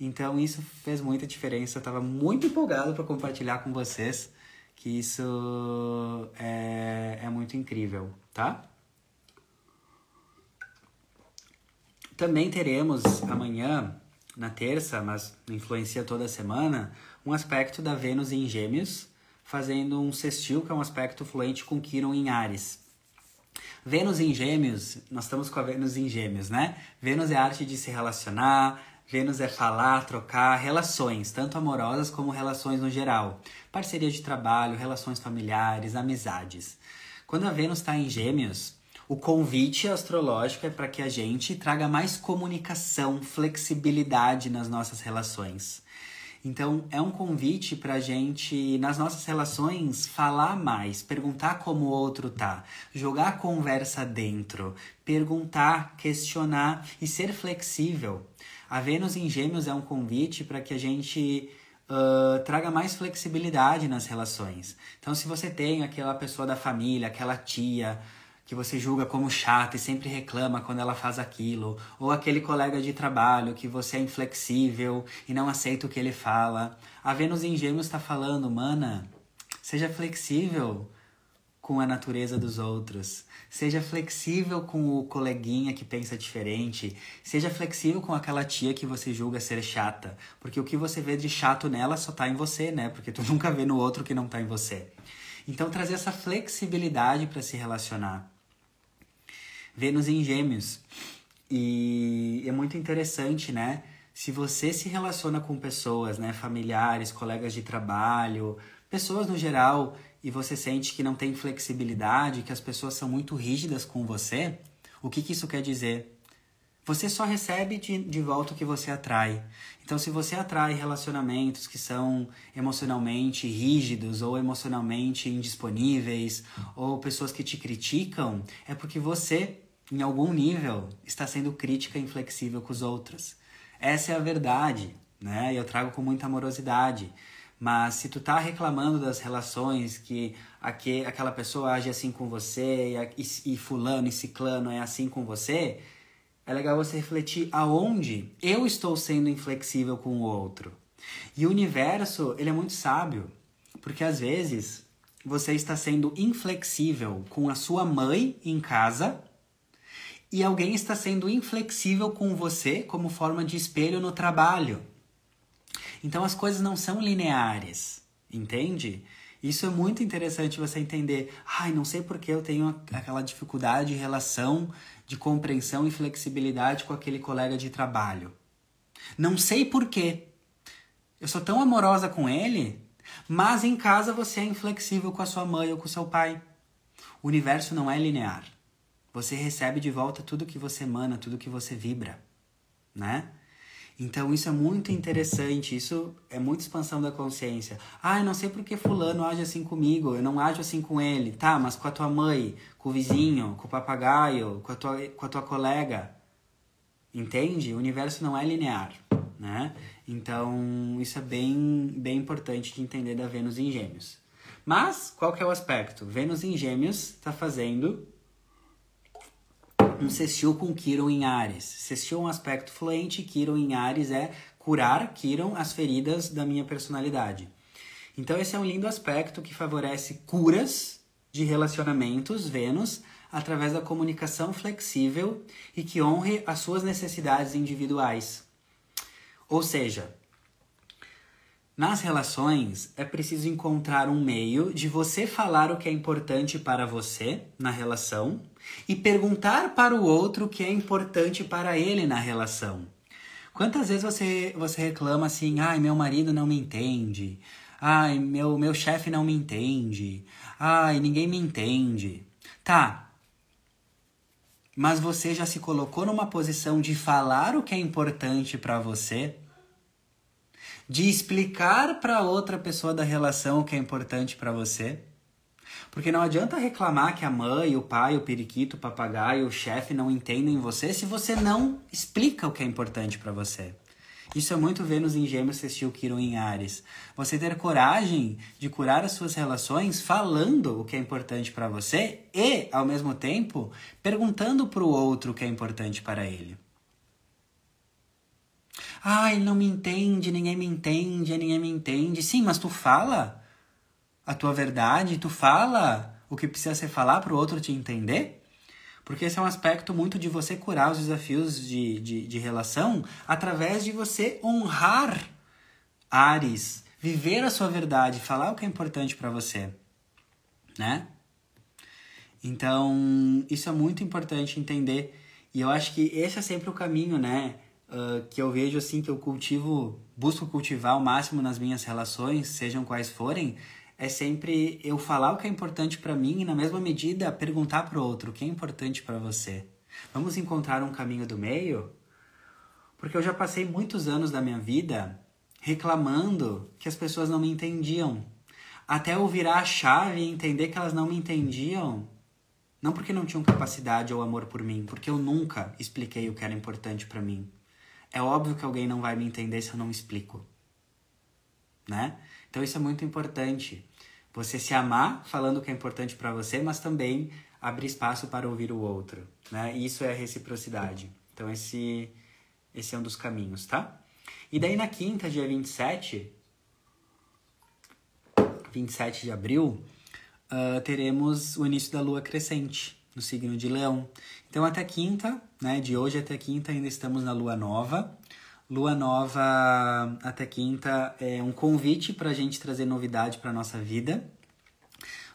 Então, isso fez muita diferença. Eu estava muito empolgado para compartilhar com vocês que isso é, é muito incrível, tá? Também teremos amanhã, na terça, mas influencia toda semana, um aspecto da Vênus em Gêmeos, fazendo um sextil, que é um aspecto fluente com Quiron em Ares. Vênus em Gêmeos, nós estamos com a Vênus em Gêmeos, né? Vênus é a arte de se relacionar, Vênus é falar, trocar, relações, tanto amorosas como relações no geral. Parceria de trabalho, relações familiares, amizades. Quando a Vênus está em Gêmeos, o convite astrológico é para que a gente traga mais comunicação, flexibilidade nas nossas relações. Então, é um convite para a gente, nas nossas relações, falar mais, perguntar como o outro tá, jogar a conversa dentro, perguntar, questionar e ser flexível. A Vênus em Gêmeos é um convite para que a gente uh, traga mais flexibilidade nas relações. Então, se você tem aquela pessoa da família, aquela tia que você julga como chata e sempre reclama quando ela faz aquilo, ou aquele colega de trabalho que você é inflexível e não aceita o que ele fala, a Vênus em Gêmeos está falando, mana, seja flexível com a natureza dos outros. Seja flexível com o coleguinha que pensa diferente. Seja flexível com aquela tia que você julga ser chata. Porque o que você vê de chato nela só tá em você, né? Porque tu nunca vê no outro que não tá em você. Então, trazer essa flexibilidade para se relacionar. Vênus em Gêmeos. E é muito interessante, né? Se você se relaciona com pessoas, né, familiares, colegas de trabalho, pessoas no geral e você sente que não tem flexibilidade, que as pessoas são muito rígidas com você, o que, que isso quer dizer? Você só recebe de, de volta o que você atrai. Então, se você atrai relacionamentos que são emocionalmente rígidos ou emocionalmente indisponíveis, ou pessoas que te criticam, é porque você, em algum nível, está sendo crítica e inflexível com os outros. Essa é a verdade, né? E eu trago com muita amorosidade. Mas se tu tá reclamando das relações, que aqui, aquela pessoa age assim com você, e, e, e fulano e ciclano é assim com você, é legal você refletir aonde eu estou sendo inflexível com o outro. E o universo, ele é muito sábio, porque às vezes você está sendo inflexível com a sua mãe em casa e alguém está sendo inflexível com você como forma de espelho no trabalho. Então as coisas não são lineares, entende? Isso é muito interessante você entender. Ai, não sei porque eu tenho aquela dificuldade de relação, de compreensão e flexibilidade com aquele colega de trabalho. Não sei porquê. Eu sou tão amorosa com ele, mas em casa você é inflexível com a sua mãe ou com seu pai. O universo não é linear. Você recebe de volta tudo que você emana, tudo que você vibra, né? Então isso é muito interessante, isso é muita expansão da consciência. Ah, eu não sei porque fulano age assim comigo, eu não ajo assim com ele. Tá, mas com a tua mãe, com o vizinho, com o papagaio, com a tua, com a tua colega. Entende? O universo não é linear, né? Então isso é bem, bem importante de entender da Vênus em Gêmeos. Mas, qual que é o aspecto? Vênus em Gêmeos está fazendo um sextil com Quiron em Ares. Sextil é um aspecto fluente, Quiron em Ares é curar, Quiron, as feridas da minha personalidade. Então esse é um lindo aspecto que favorece curas de relacionamentos, Vênus, através da comunicação flexível e que honre as suas necessidades individuais. Ou seja, nas relações é preciso encontrar um meio de você falar o que é importante para você na relação e perguntar para o outro o que é importante para ele na relação. Quantas vezes você, você reclama assim, ai, meu marido não me entende, ai, meu, meu chefe não me entende, ai, ninguém me entende. Tá, mas você já se colocou numa posição de falar o que é importante para você? De explicar para outra pessoa da relação o que é importante para você? Porque não adianta reclamar que a mãe, o pai, o periquito, o papagaio, o chefe não entendem você se você não explica o que é importante para você. Isso é muito Vênus em Gêmeos, Sextil, Quiron em Ares. Você ter coragem de curar as suas relações falando o que é importante para você e, ao mesmo tempo, perguntando para o outro o que é importante para ele. Ah, ele não me entende, ninguém me entende, ninguém me entende. Sim, mas tu fala a tua verdade, tu fala o que precisa ser falar para o outro te entender? Porque esse é um aspecto muito de você curar os desafios de, de, de relação através de você honrar Ares, viver a sua verdade, falar o que é importante para você, né? Então, isso é muito importante entender. E eu acho que esse é sempre o caminho, né? Uh, que eu vejo assim, que eu cultivo, busco cultivar o máximo nas minhas relações, sejam quais forem, é sempre eu falar o que é importante para mim e, na mesma medida, perguntar para o outro o que é importante para você. Vamos encontrar um caminho do meio? Porque eu já passei muitos anos da minha vida reclamando que as pessoas não me entendiam. Até eu virar a chave e entender que elas não me entendiam. Não porque não tinham capacidade ou amor por mim, porque eu nunca expliquei o que era importante para mim. É óbvio que alguém não vai me entender se eu não explico. né? Então isso é muito importante. Você se amar falando o que é importante para você, mas também abrir espaço para ouvir o outro, né? Isso é a reciprocidade. Então esse esse é um dos caminhos, tá? E daí na quinta, dia 27, 27 de abril, uh, teremos o início da lua crescente no signo de Leão. Então até quinta, né, de hoje até quinta ainda estamos na lua nova. Lua nova até quinta é um convite para a gente trazer novidade para nossa vida.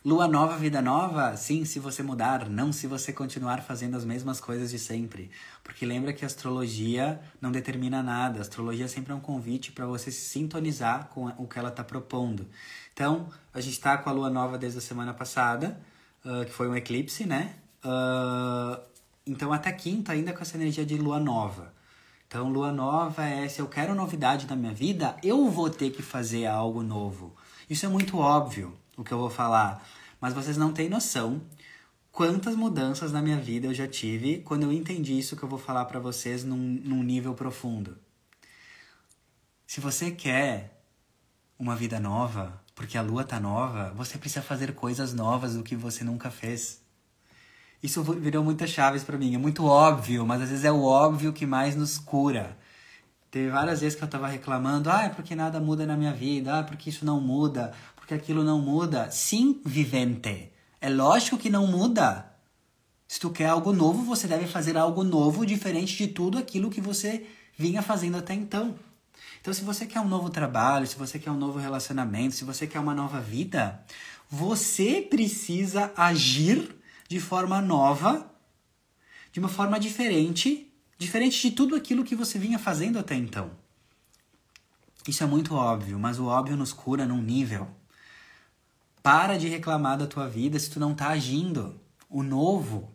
Lua nova, vida nova, sim, se você mudar, não se você continuar fazendo as mesmas coisas de sempre. Porque lembra que a astrologia não determina nada. A astrologia sempre é um convite para você se sintonizar com o que ela está propondo. Então, a gente está com a lua nova desde a semana passada, uh, que foi um eclipse, né? Uh, então, até quinta, ainda com essa energia de lua nova. Então, lua nova é se eu quero novidade na minha vida, eu vou ter que fazer algo novo. Isso é muito óbvio o que eu vou falar, mas vocês não têm noção quantas mudanças na minha vida eu já tive quando eu entendi isso que eu vou falar para vocês num, num nível profundo. Se você quer uma vida nova, porque a lua tá nova, você precisa fazer coisas novas do que você nunca fez. Isso virou muitas chaves para mim. É muito óbvio, mas às vezes é o óbvio que mais nos cura. Teve várias vezes que eu tava reclamando, ah, é porque nada muda na minha vida, ah, porque isso não muda, porque aquilo não muda. Sim, vivente. É lógico que não muda. Se tu quer algo novo, você deve fazer algo novo, diferente de tudo aquilo que você vinha fazendo até então. Então, se você quer um novo trabalho, se você quer um novo relacionamento, se você quer uma nova vida, você precisa agir de forma nova, de uma forma diferente, diferente de tudo aquilo que você vinha fazendo até então. Isso é muito óbvio, mas o óbvio nos cura num nível para de reclamar da tua vida se tu não tá agindo. O novo,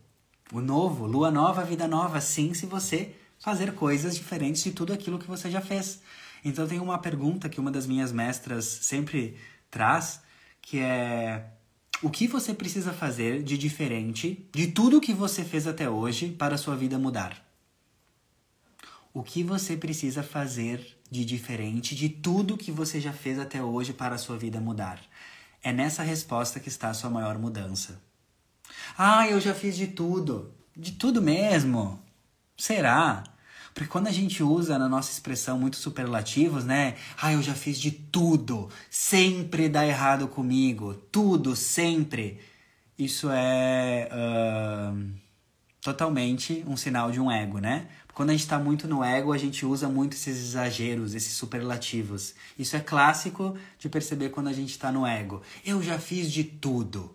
o novo, lua nova, vida nova, sim, se você fazer coisas diferentes de tudo aquilo que você já fez. Então tem uma pergunta que uma das minhas mestras sempre traz, que é o que você precisa fazer de diferente de tudo que você fez até hoje para a sua vida mudar? O que você precisa fazer de diferente de tudo que você já fez até hoje para a sua vida mudar? É nessa resposta que está a sua maior mudança. Ah, eu já fiz de tudo. De tudo mesmo? Será? Porque quando a gente usa na nossa expressão muito superlativos, né? Ah, eu já fiz de tudo. Sempre dá errado comigo. Tudo, sempre. Isso é uh, totalmente um sinal de um ego, né? Quando a gente está muito no ego, a gente usa muito esses exageros, esses superlativos. Isso é clássico de perceber quando a gente está no ego. Eu já fiz de tudo.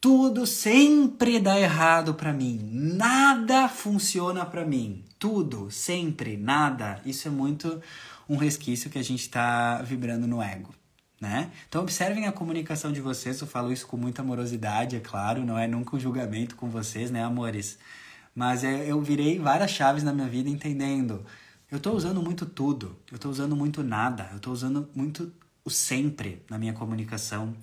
Tudo sempre dá errado para mim. Nada funciona para mim. Tudo, sempre, nada. Isso é muito um resquício que a gente está vibrando no ego. Né? Então observem a comunicação de vocês, eu falo isso com muita amorosidade, é claro, não é nunca um julgamento com vocês, né, amores? Mas é, eu virei várias chaves na minha vida entendendo. Eu estou usando muito tudo, eu estou usando muito nada, eu estou usando muito o sempre na minha comunicação.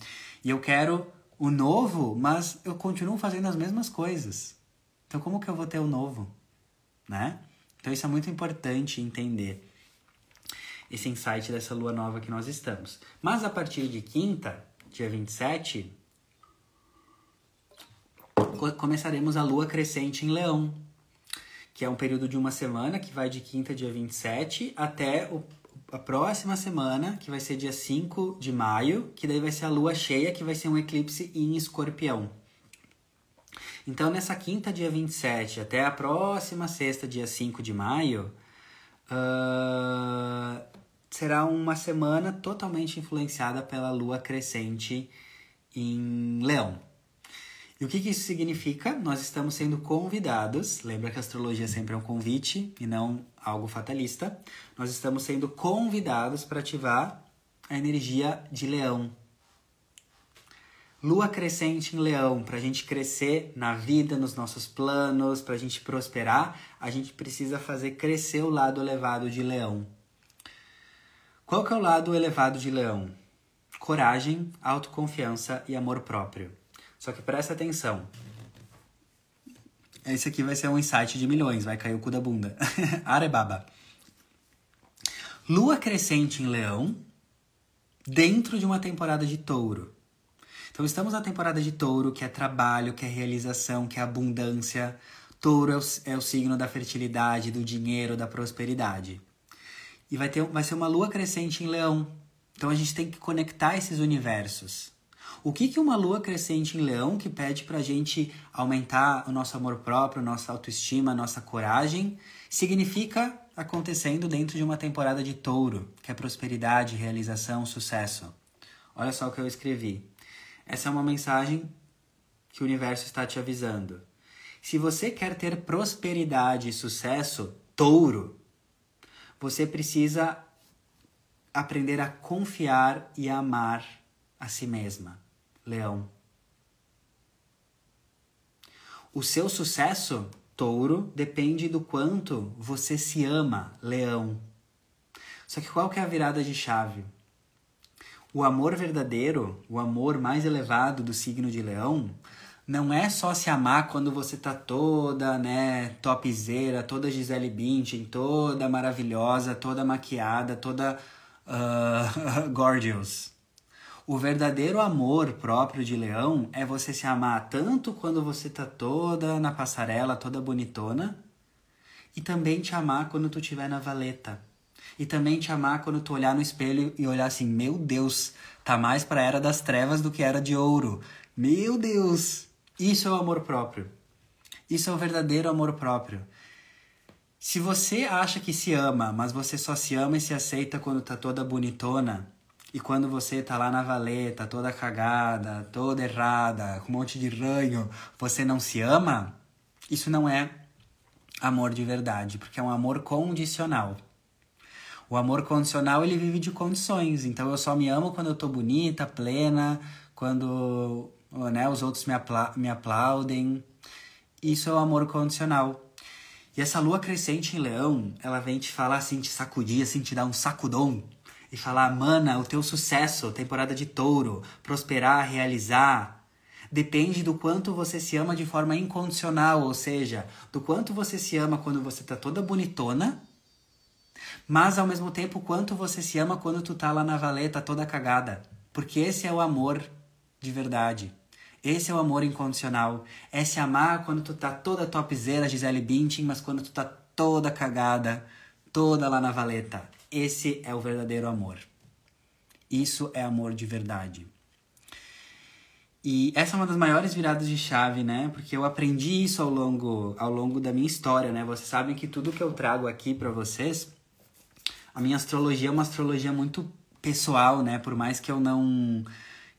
E eu quero o novo, mas eu continuo fazendo as mesmas coisas. Então como que eu vou ter o novo? Né? Então isso é muito importante entender esse insight dessa lua nova que nós estamos. Mas a partir de quinta, dia 27, começaremos a lua crescente em Leão, que é um período de uma semana que vai de quinta, dia 27, até o, a próxima semana, que vai ser dia 5 de maio, que daí vai ser a lua cheia, que vai ser um eclipse em escorpião. Então, nessa quinta, dia 27, até a próxima sexta, dia 5 de maio, uh, será uma semana totalmente influenciada pela lua crescente em Leão. E o que, que isso significa? Nós estamos sendo convidados, lembra que a astrologia sempre é um convite e não algo fatalista. Nós estamos sendo convidados para ativar a energia de leão. Lua crescente em leão, para a gente crescer na vida, nos nossos planos, para a gente prosperar, a gente precisa fazer crescer o lado elevado de leão. Qual que é o lado elevado de leão? Coragem, autoconfiança e amor próprio. Só que presta atenção. Esse aqui vai ser um insight de milhões, vai cair o cu da bunda. Arebaba. Lua crescente em leão dentro de uma temporada de touro. Então estamos na temporada de touro, que é trabalho, que é realização, que é abundância. Touro é o, é o signo da fertilidade, do dinheiro, da prosperidade. E vai, ter, vai ser uma lua crescente em leão. Então a gente tem que conectar esses universos. O que, que uma lua crescente em leão que pede pra gente aumentar o nosso amor próprio, nossa autoestima, nossa coragem, significa acontecendo dentro de uma temporada de touro, que é prosperidade, realização, sucesso. Olha só o que eu escrevi. Essa é uma mensagem que o universo está te avisando. Se você quer ter prosperidade e sucesso, touro, você precisa aprender a confiar e amar a si mesma, leão. O seu sucesso, touro, depende do quanto você se ama, leão. Só que qual que é a virada de chave? O amor verdadeiro, o amor mais elevado do signo de Leão, não é só se amar quando você tá toda, né, topzera, toda Gisele Bündchen, toda maravilhosa, toda maquiada, toda uh, gorgeous. O verdadeiro amor próprio de leão é você se amar tanto quando você tá toda na passarela, toda bonitona, e também te amar quando tu estiver na valeta e também te amar quando tu olhar no espelho e olhar assim, meu Deus, tá mais pra era das trevas do que era de ouro. Meu Deus! Isso é o amor próprio. Isso é o verdadeiro amor próprio. Se você acha que se ama, mas você só se ama e se aceita quando tá toda bonitona, e quando você tá lá na valeta, toda cagada, toda errada, com um monte de ranho, você não se ama, isso não é amor de verdade, porque é um amor condicional. O amor condicional, ele vive de condições. Então eu só me amo quando eu tô bonita, plena, quando né, os outros me, apla me aplaudem. Isso é o amor condicional. E essa lua crescente em leão, ela vem te falar assim, te sacudir, assim, te dar um sacudão. E falar, mana, o teu sucesso, temporada de touro, prosperar, realizar, depende do quanto você se ama de forma incondicional, ou seja, do quanto você se ama quando você tá toda bonitona mas ao mesmo tempo, quanto você se ama quando tu tá lá na valeta toda cagada. Porque esse é o amor de verdade. Esse é o amor incondicional. É se amar quando tu tá toda topzera, Gisele Bündchen, mas quando tu tá toda cagada, toda lá na valeta. Esse é o verdadeiro amor. Isso é amor de verdade. E essa é uma das maiores viradas de chave, né? Porque eu aprendi isso ao longo, ao longo da minha história, né? Vocês sabem que tudo que eu trago aqui para vocês a minha astrologia é uma astrologia muito pessoal, né? Por mais que eu não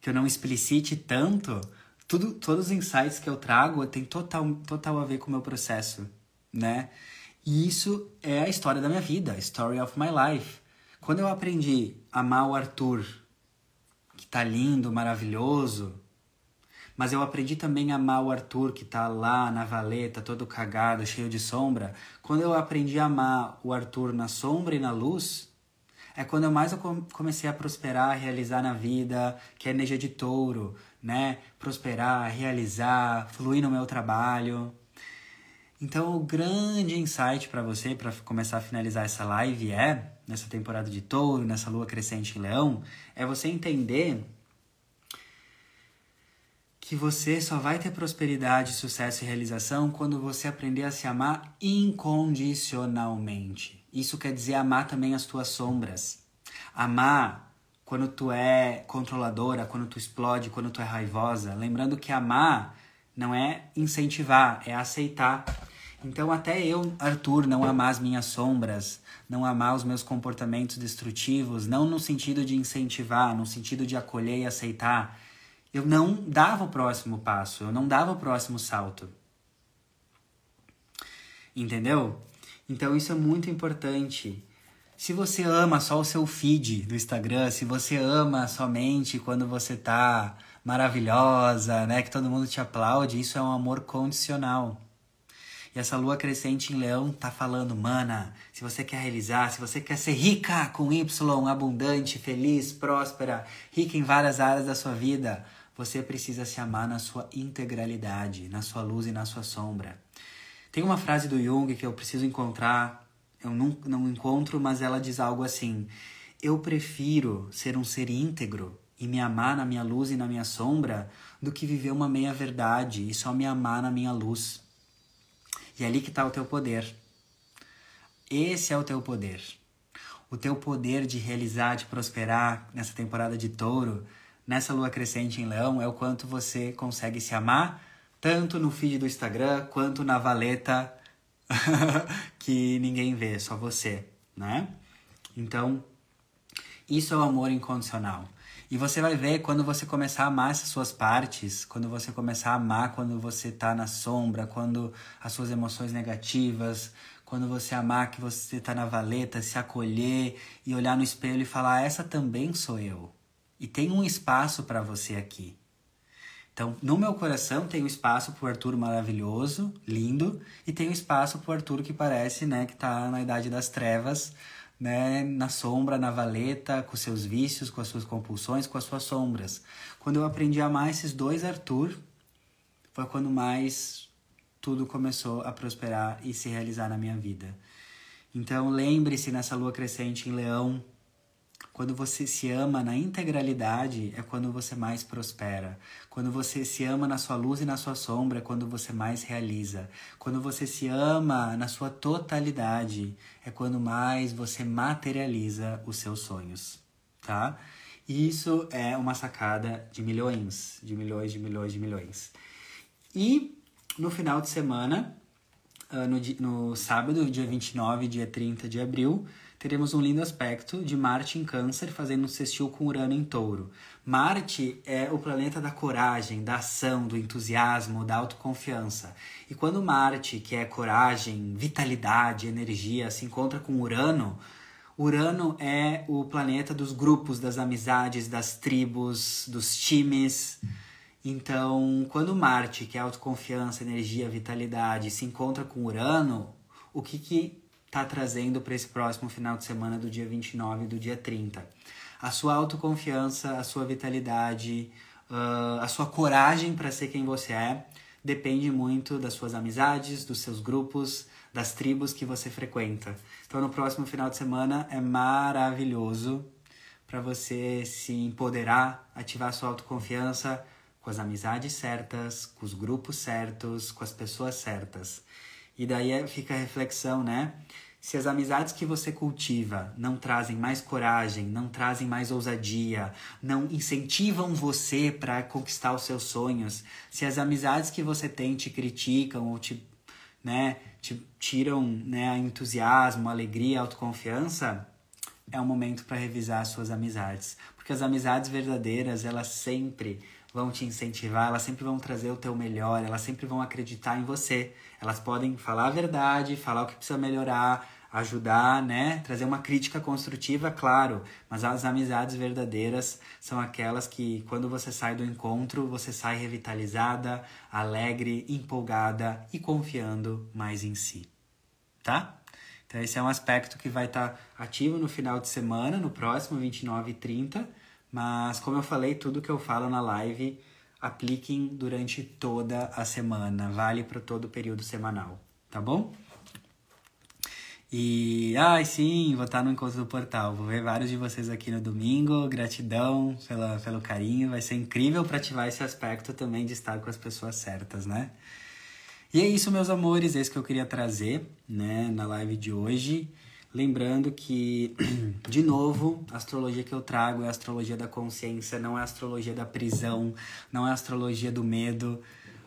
que eu não explicite tanto, tudo, todos os insights que eu trago tem total, total a ver com o meu processo, né? E isso é a história da minha vida, story of my life. Quando eu aprendi a amar o Arthur, que tá lindo, maravilhoso, mas eu aprendi também a amar o Arthur, que tá lá na valeta, todo cagado, cheio de sombra. Quando eu aprendi a amar o Arthur na sombra e na luz, é quando eu mais comecei a prosperar, a realizar na vida, que é energia de touro, né? Prosperar, realizar, fluir no meu trabalho. Então, o grande insight para você, para começar a finalizar essa live, é, nessa temporada de touro, nessa lua crescente em leão, é você entender que você só vai ter prosperidade, sucesso e realização quando você aprender a se amar incondicionalmente. Isso quer dizer amar também as tuas sombras. Amar quando tu é controladora, quando tu explode, quando tu é raivosa. Lembrando que amar não é incentivar, é aceitar. Então, até eu, Arthur, não amar as minhas sombras, não amar os meus comportamentos destrutivos, não no sentido de incentivar, no sentido de acolher e aceitar, eu não dava o próximo passo, eu não dava o próximo salto. Entendeu? Então isso é muito importante. Se você ama só o seu feed do Instagram, se você ama somente quando você tá maravilhosa, né, que todo mundo te aplaude, isso é um amor condicional. E essa lua crescente em leão tá falando, mana, se você quer realizar, se você quer ser rica com Y, abundante, feliz, próspera, rica em várias áreas da sua vida, você precisa se amar na sua integralidade, na sua luz e na sua sombra. Tem uma frase do Jung que eu preciso encontrar, eu não, não encontro, mas ela diz algo assim: Eu prefiro ser um ser íntegro e me amar na minha luz e na minha sombra do que viver uma meia verdade e só me amar na minha luz. E é ali que está o teu poder. Esse é o teu poder. O teu poder de realizar, de prosperar nessa temporada de touro, nessa lua crescente em leão, é o quanto você consegue se amar, tanto no feed do Instagram quanto na valeta que ninguém vê, só você, né? Então, isso é o amor incondicional. E você vai ver quando você começar a amar essas suas partes, quando você começar a amar quando você tá na sombra, quando as suas emoções negativas, quando você amar que você tá na valeta, se acolher e olhar no espelho e falar: essa também sou eu. E tem um espaço para você aqui. Então, no meu coração tem um espaço pro Arthur maravilhoso, lindo, e tem um espaço pro Arthur que parece, né, que tá na idade das trevas, né, na sombra, na valeta, com seus vícios, com as suas compulsões, com as suas sombras. Quando eu aprendi a amar esses dois Arthur, foi quando mais tudo começou a prosperar e se realizar na minha vida. Então lembre-se nessa lua crescente em Leão, quando você se ama na integralidade, é quando você mais prospera. Quando você se ama na sua luz e na sua sombra, é quando você mais realiza. Quando você se ama na sua totalidade, é quando mais você materializa os seus sonhos, tá? E isso é uma sacada de milhões, de milhões, de milhões, de milhões. E no final de semana, ah, no, no sábado, dia 29 dia 30 de abril, teremos um lindo aspecto de Marte em Câncer fazendo um sextil com Urano em Touro. Marte é o planeta da coragem, da ação, do entusiasmo, da autoconfiança. E quando Marte, que é coragem, vitalidade, energia, se encontra com Urano, Urano é o planeta dos grupos, das amizades, das tribos, dos times. Então, quando Marte, que é autoconfiança, energia, vitalidade, se encontra com Urano, o que, que está trazendo para esse próximo final de semana do dia 29 e do dia 30. A sua autoconfiança, a sua vitalidade, uh, a sua coragem para ser quem você é, depende muito das suas amizades, dos seus grupos, das tribos que você frequenta. Então, no próximo final de semana é maravilhoso para você se empoderar, ativar sua autoconfiança com as amizades certas, com os grupos certos, com as pessoas certas. E daí é, fica a reflexão, né? Se as amizades que você cultiva não trazem mais coragem, não trazem mais ousadia, não incentivam você para conquistar os seus sonhos, se as amizades que você tem te criticam ou te, né, te tiram né, entusiasmo, alegria, autoconfiança, é o momento para revisar as suas amizades. Porque as amizades verdadeiras, elas sempre vão te incentivar, elas sempre vão trazer o teu melhor, elas sempre vão acreditar em você. Elas podem falar a verdade, falar o que precisa melhorar, ajudar, né? Trazer uma crítica construtiva, claro, mas as amizades verdadeiras são aquelas que quando você sai do encontro, você sai revitalizada, alegre, empolgada e confiando mais em si. Tá? Então esse é um aspecto que vai estar tá ativo no final de semana, no próximo 29 e 30 mas, como eu falei, tudo que eu falo na live, apliquem durante toda a semana. Vale para todo o período semanal, tá bom? E, ai, sim, vou estar no encontro do portal. Vou ver vários de vocês aqui no domingo. Gratidão pela, pelo carinho. Vai ser incrível para ativar esse aspecto também de estar com as pessoas certas, né? E é isso, meus amores. É isso que eu queria trazer, né, na live de hoje. Lembrando que, de novo, a astrologia que eu trago é a astrologia da consciência, não é a astrologia da prisão, não é a astrologia do medo.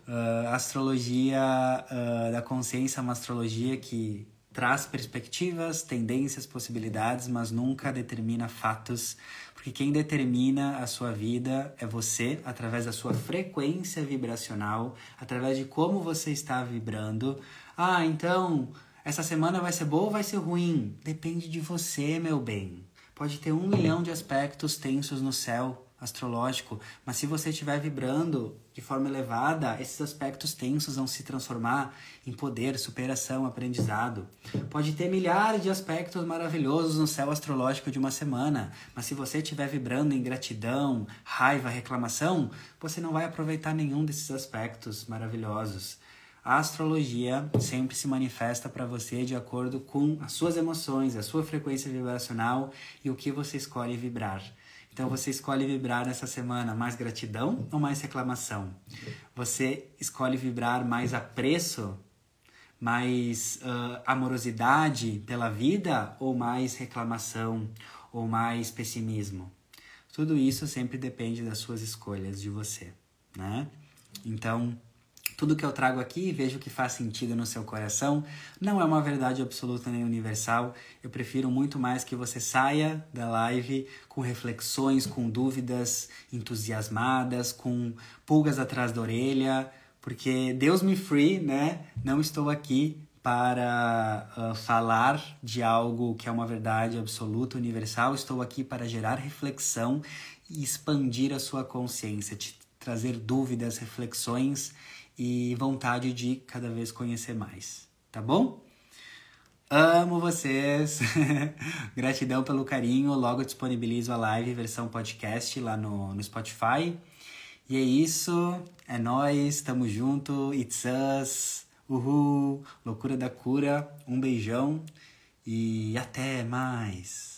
Uh, a astrologia uh, da consciência é uma astrologia que traz perspectivas, tendências, possibilidades, mas nunca determina fatos, porque quem determina a sua vida é você, através da sua frequência vibracional, através de como você está vibrando. Ah, então essa semana vai ser boa ou vai ser ruim? Depende de você, meu bem. Pode ter um milhão de aspectos tensos no céu astrológico, mas se você estiver vibrando de forma elevada, esses aspectos tensos vão se transformar em poder, superação, aprendizado. Pode ter milhares de aspectos maravilhosos no céu astrológico de uma semana, mas se você estiver vibrando em gratidão, raiva, reclamação, você não vai aproveitar nenhum desses aspectos maravilhosos. A astrologia sempre se manifesta para você de acordo com as suas emoções, a sua frequência vibracional e o que você escolhe vibrar. Então você escolhe vibrar essa semana mais gratidão ou mais reclamação? Você escolhe vibrar mais apreço, mais uh, amorosidade pela vida ou mais reclamação ou mais pessimismo? Tudo isso sempre depende das suas escolhas de você, né? Então, tudo que eu trago aqui, vejo que faz sentido no seu coração. Não é uma verdade absoluta nem universal. Eu prefiro muito mais que você saia da live com reflexões, com dúvidas entusiasmadas, com pulgas atrás da orelha, porque Deus me free, né? Não estou aqui para uh, falar de algo que é uma verdade absoluta, universal. Estou aqui para gerar reflexão e expandir a sua consciência, te trazer dúvidas, reflexões e vontade de cada vez conhecer mais, tá bom? Amo vocês! Gratidão pelo carinho. Logo disponibilizo a live versão podcast lá no, no Spotify. E é isso. É nós, tamo junto. It's us. Uhul! Loucura da cura. Um beijão e até mais!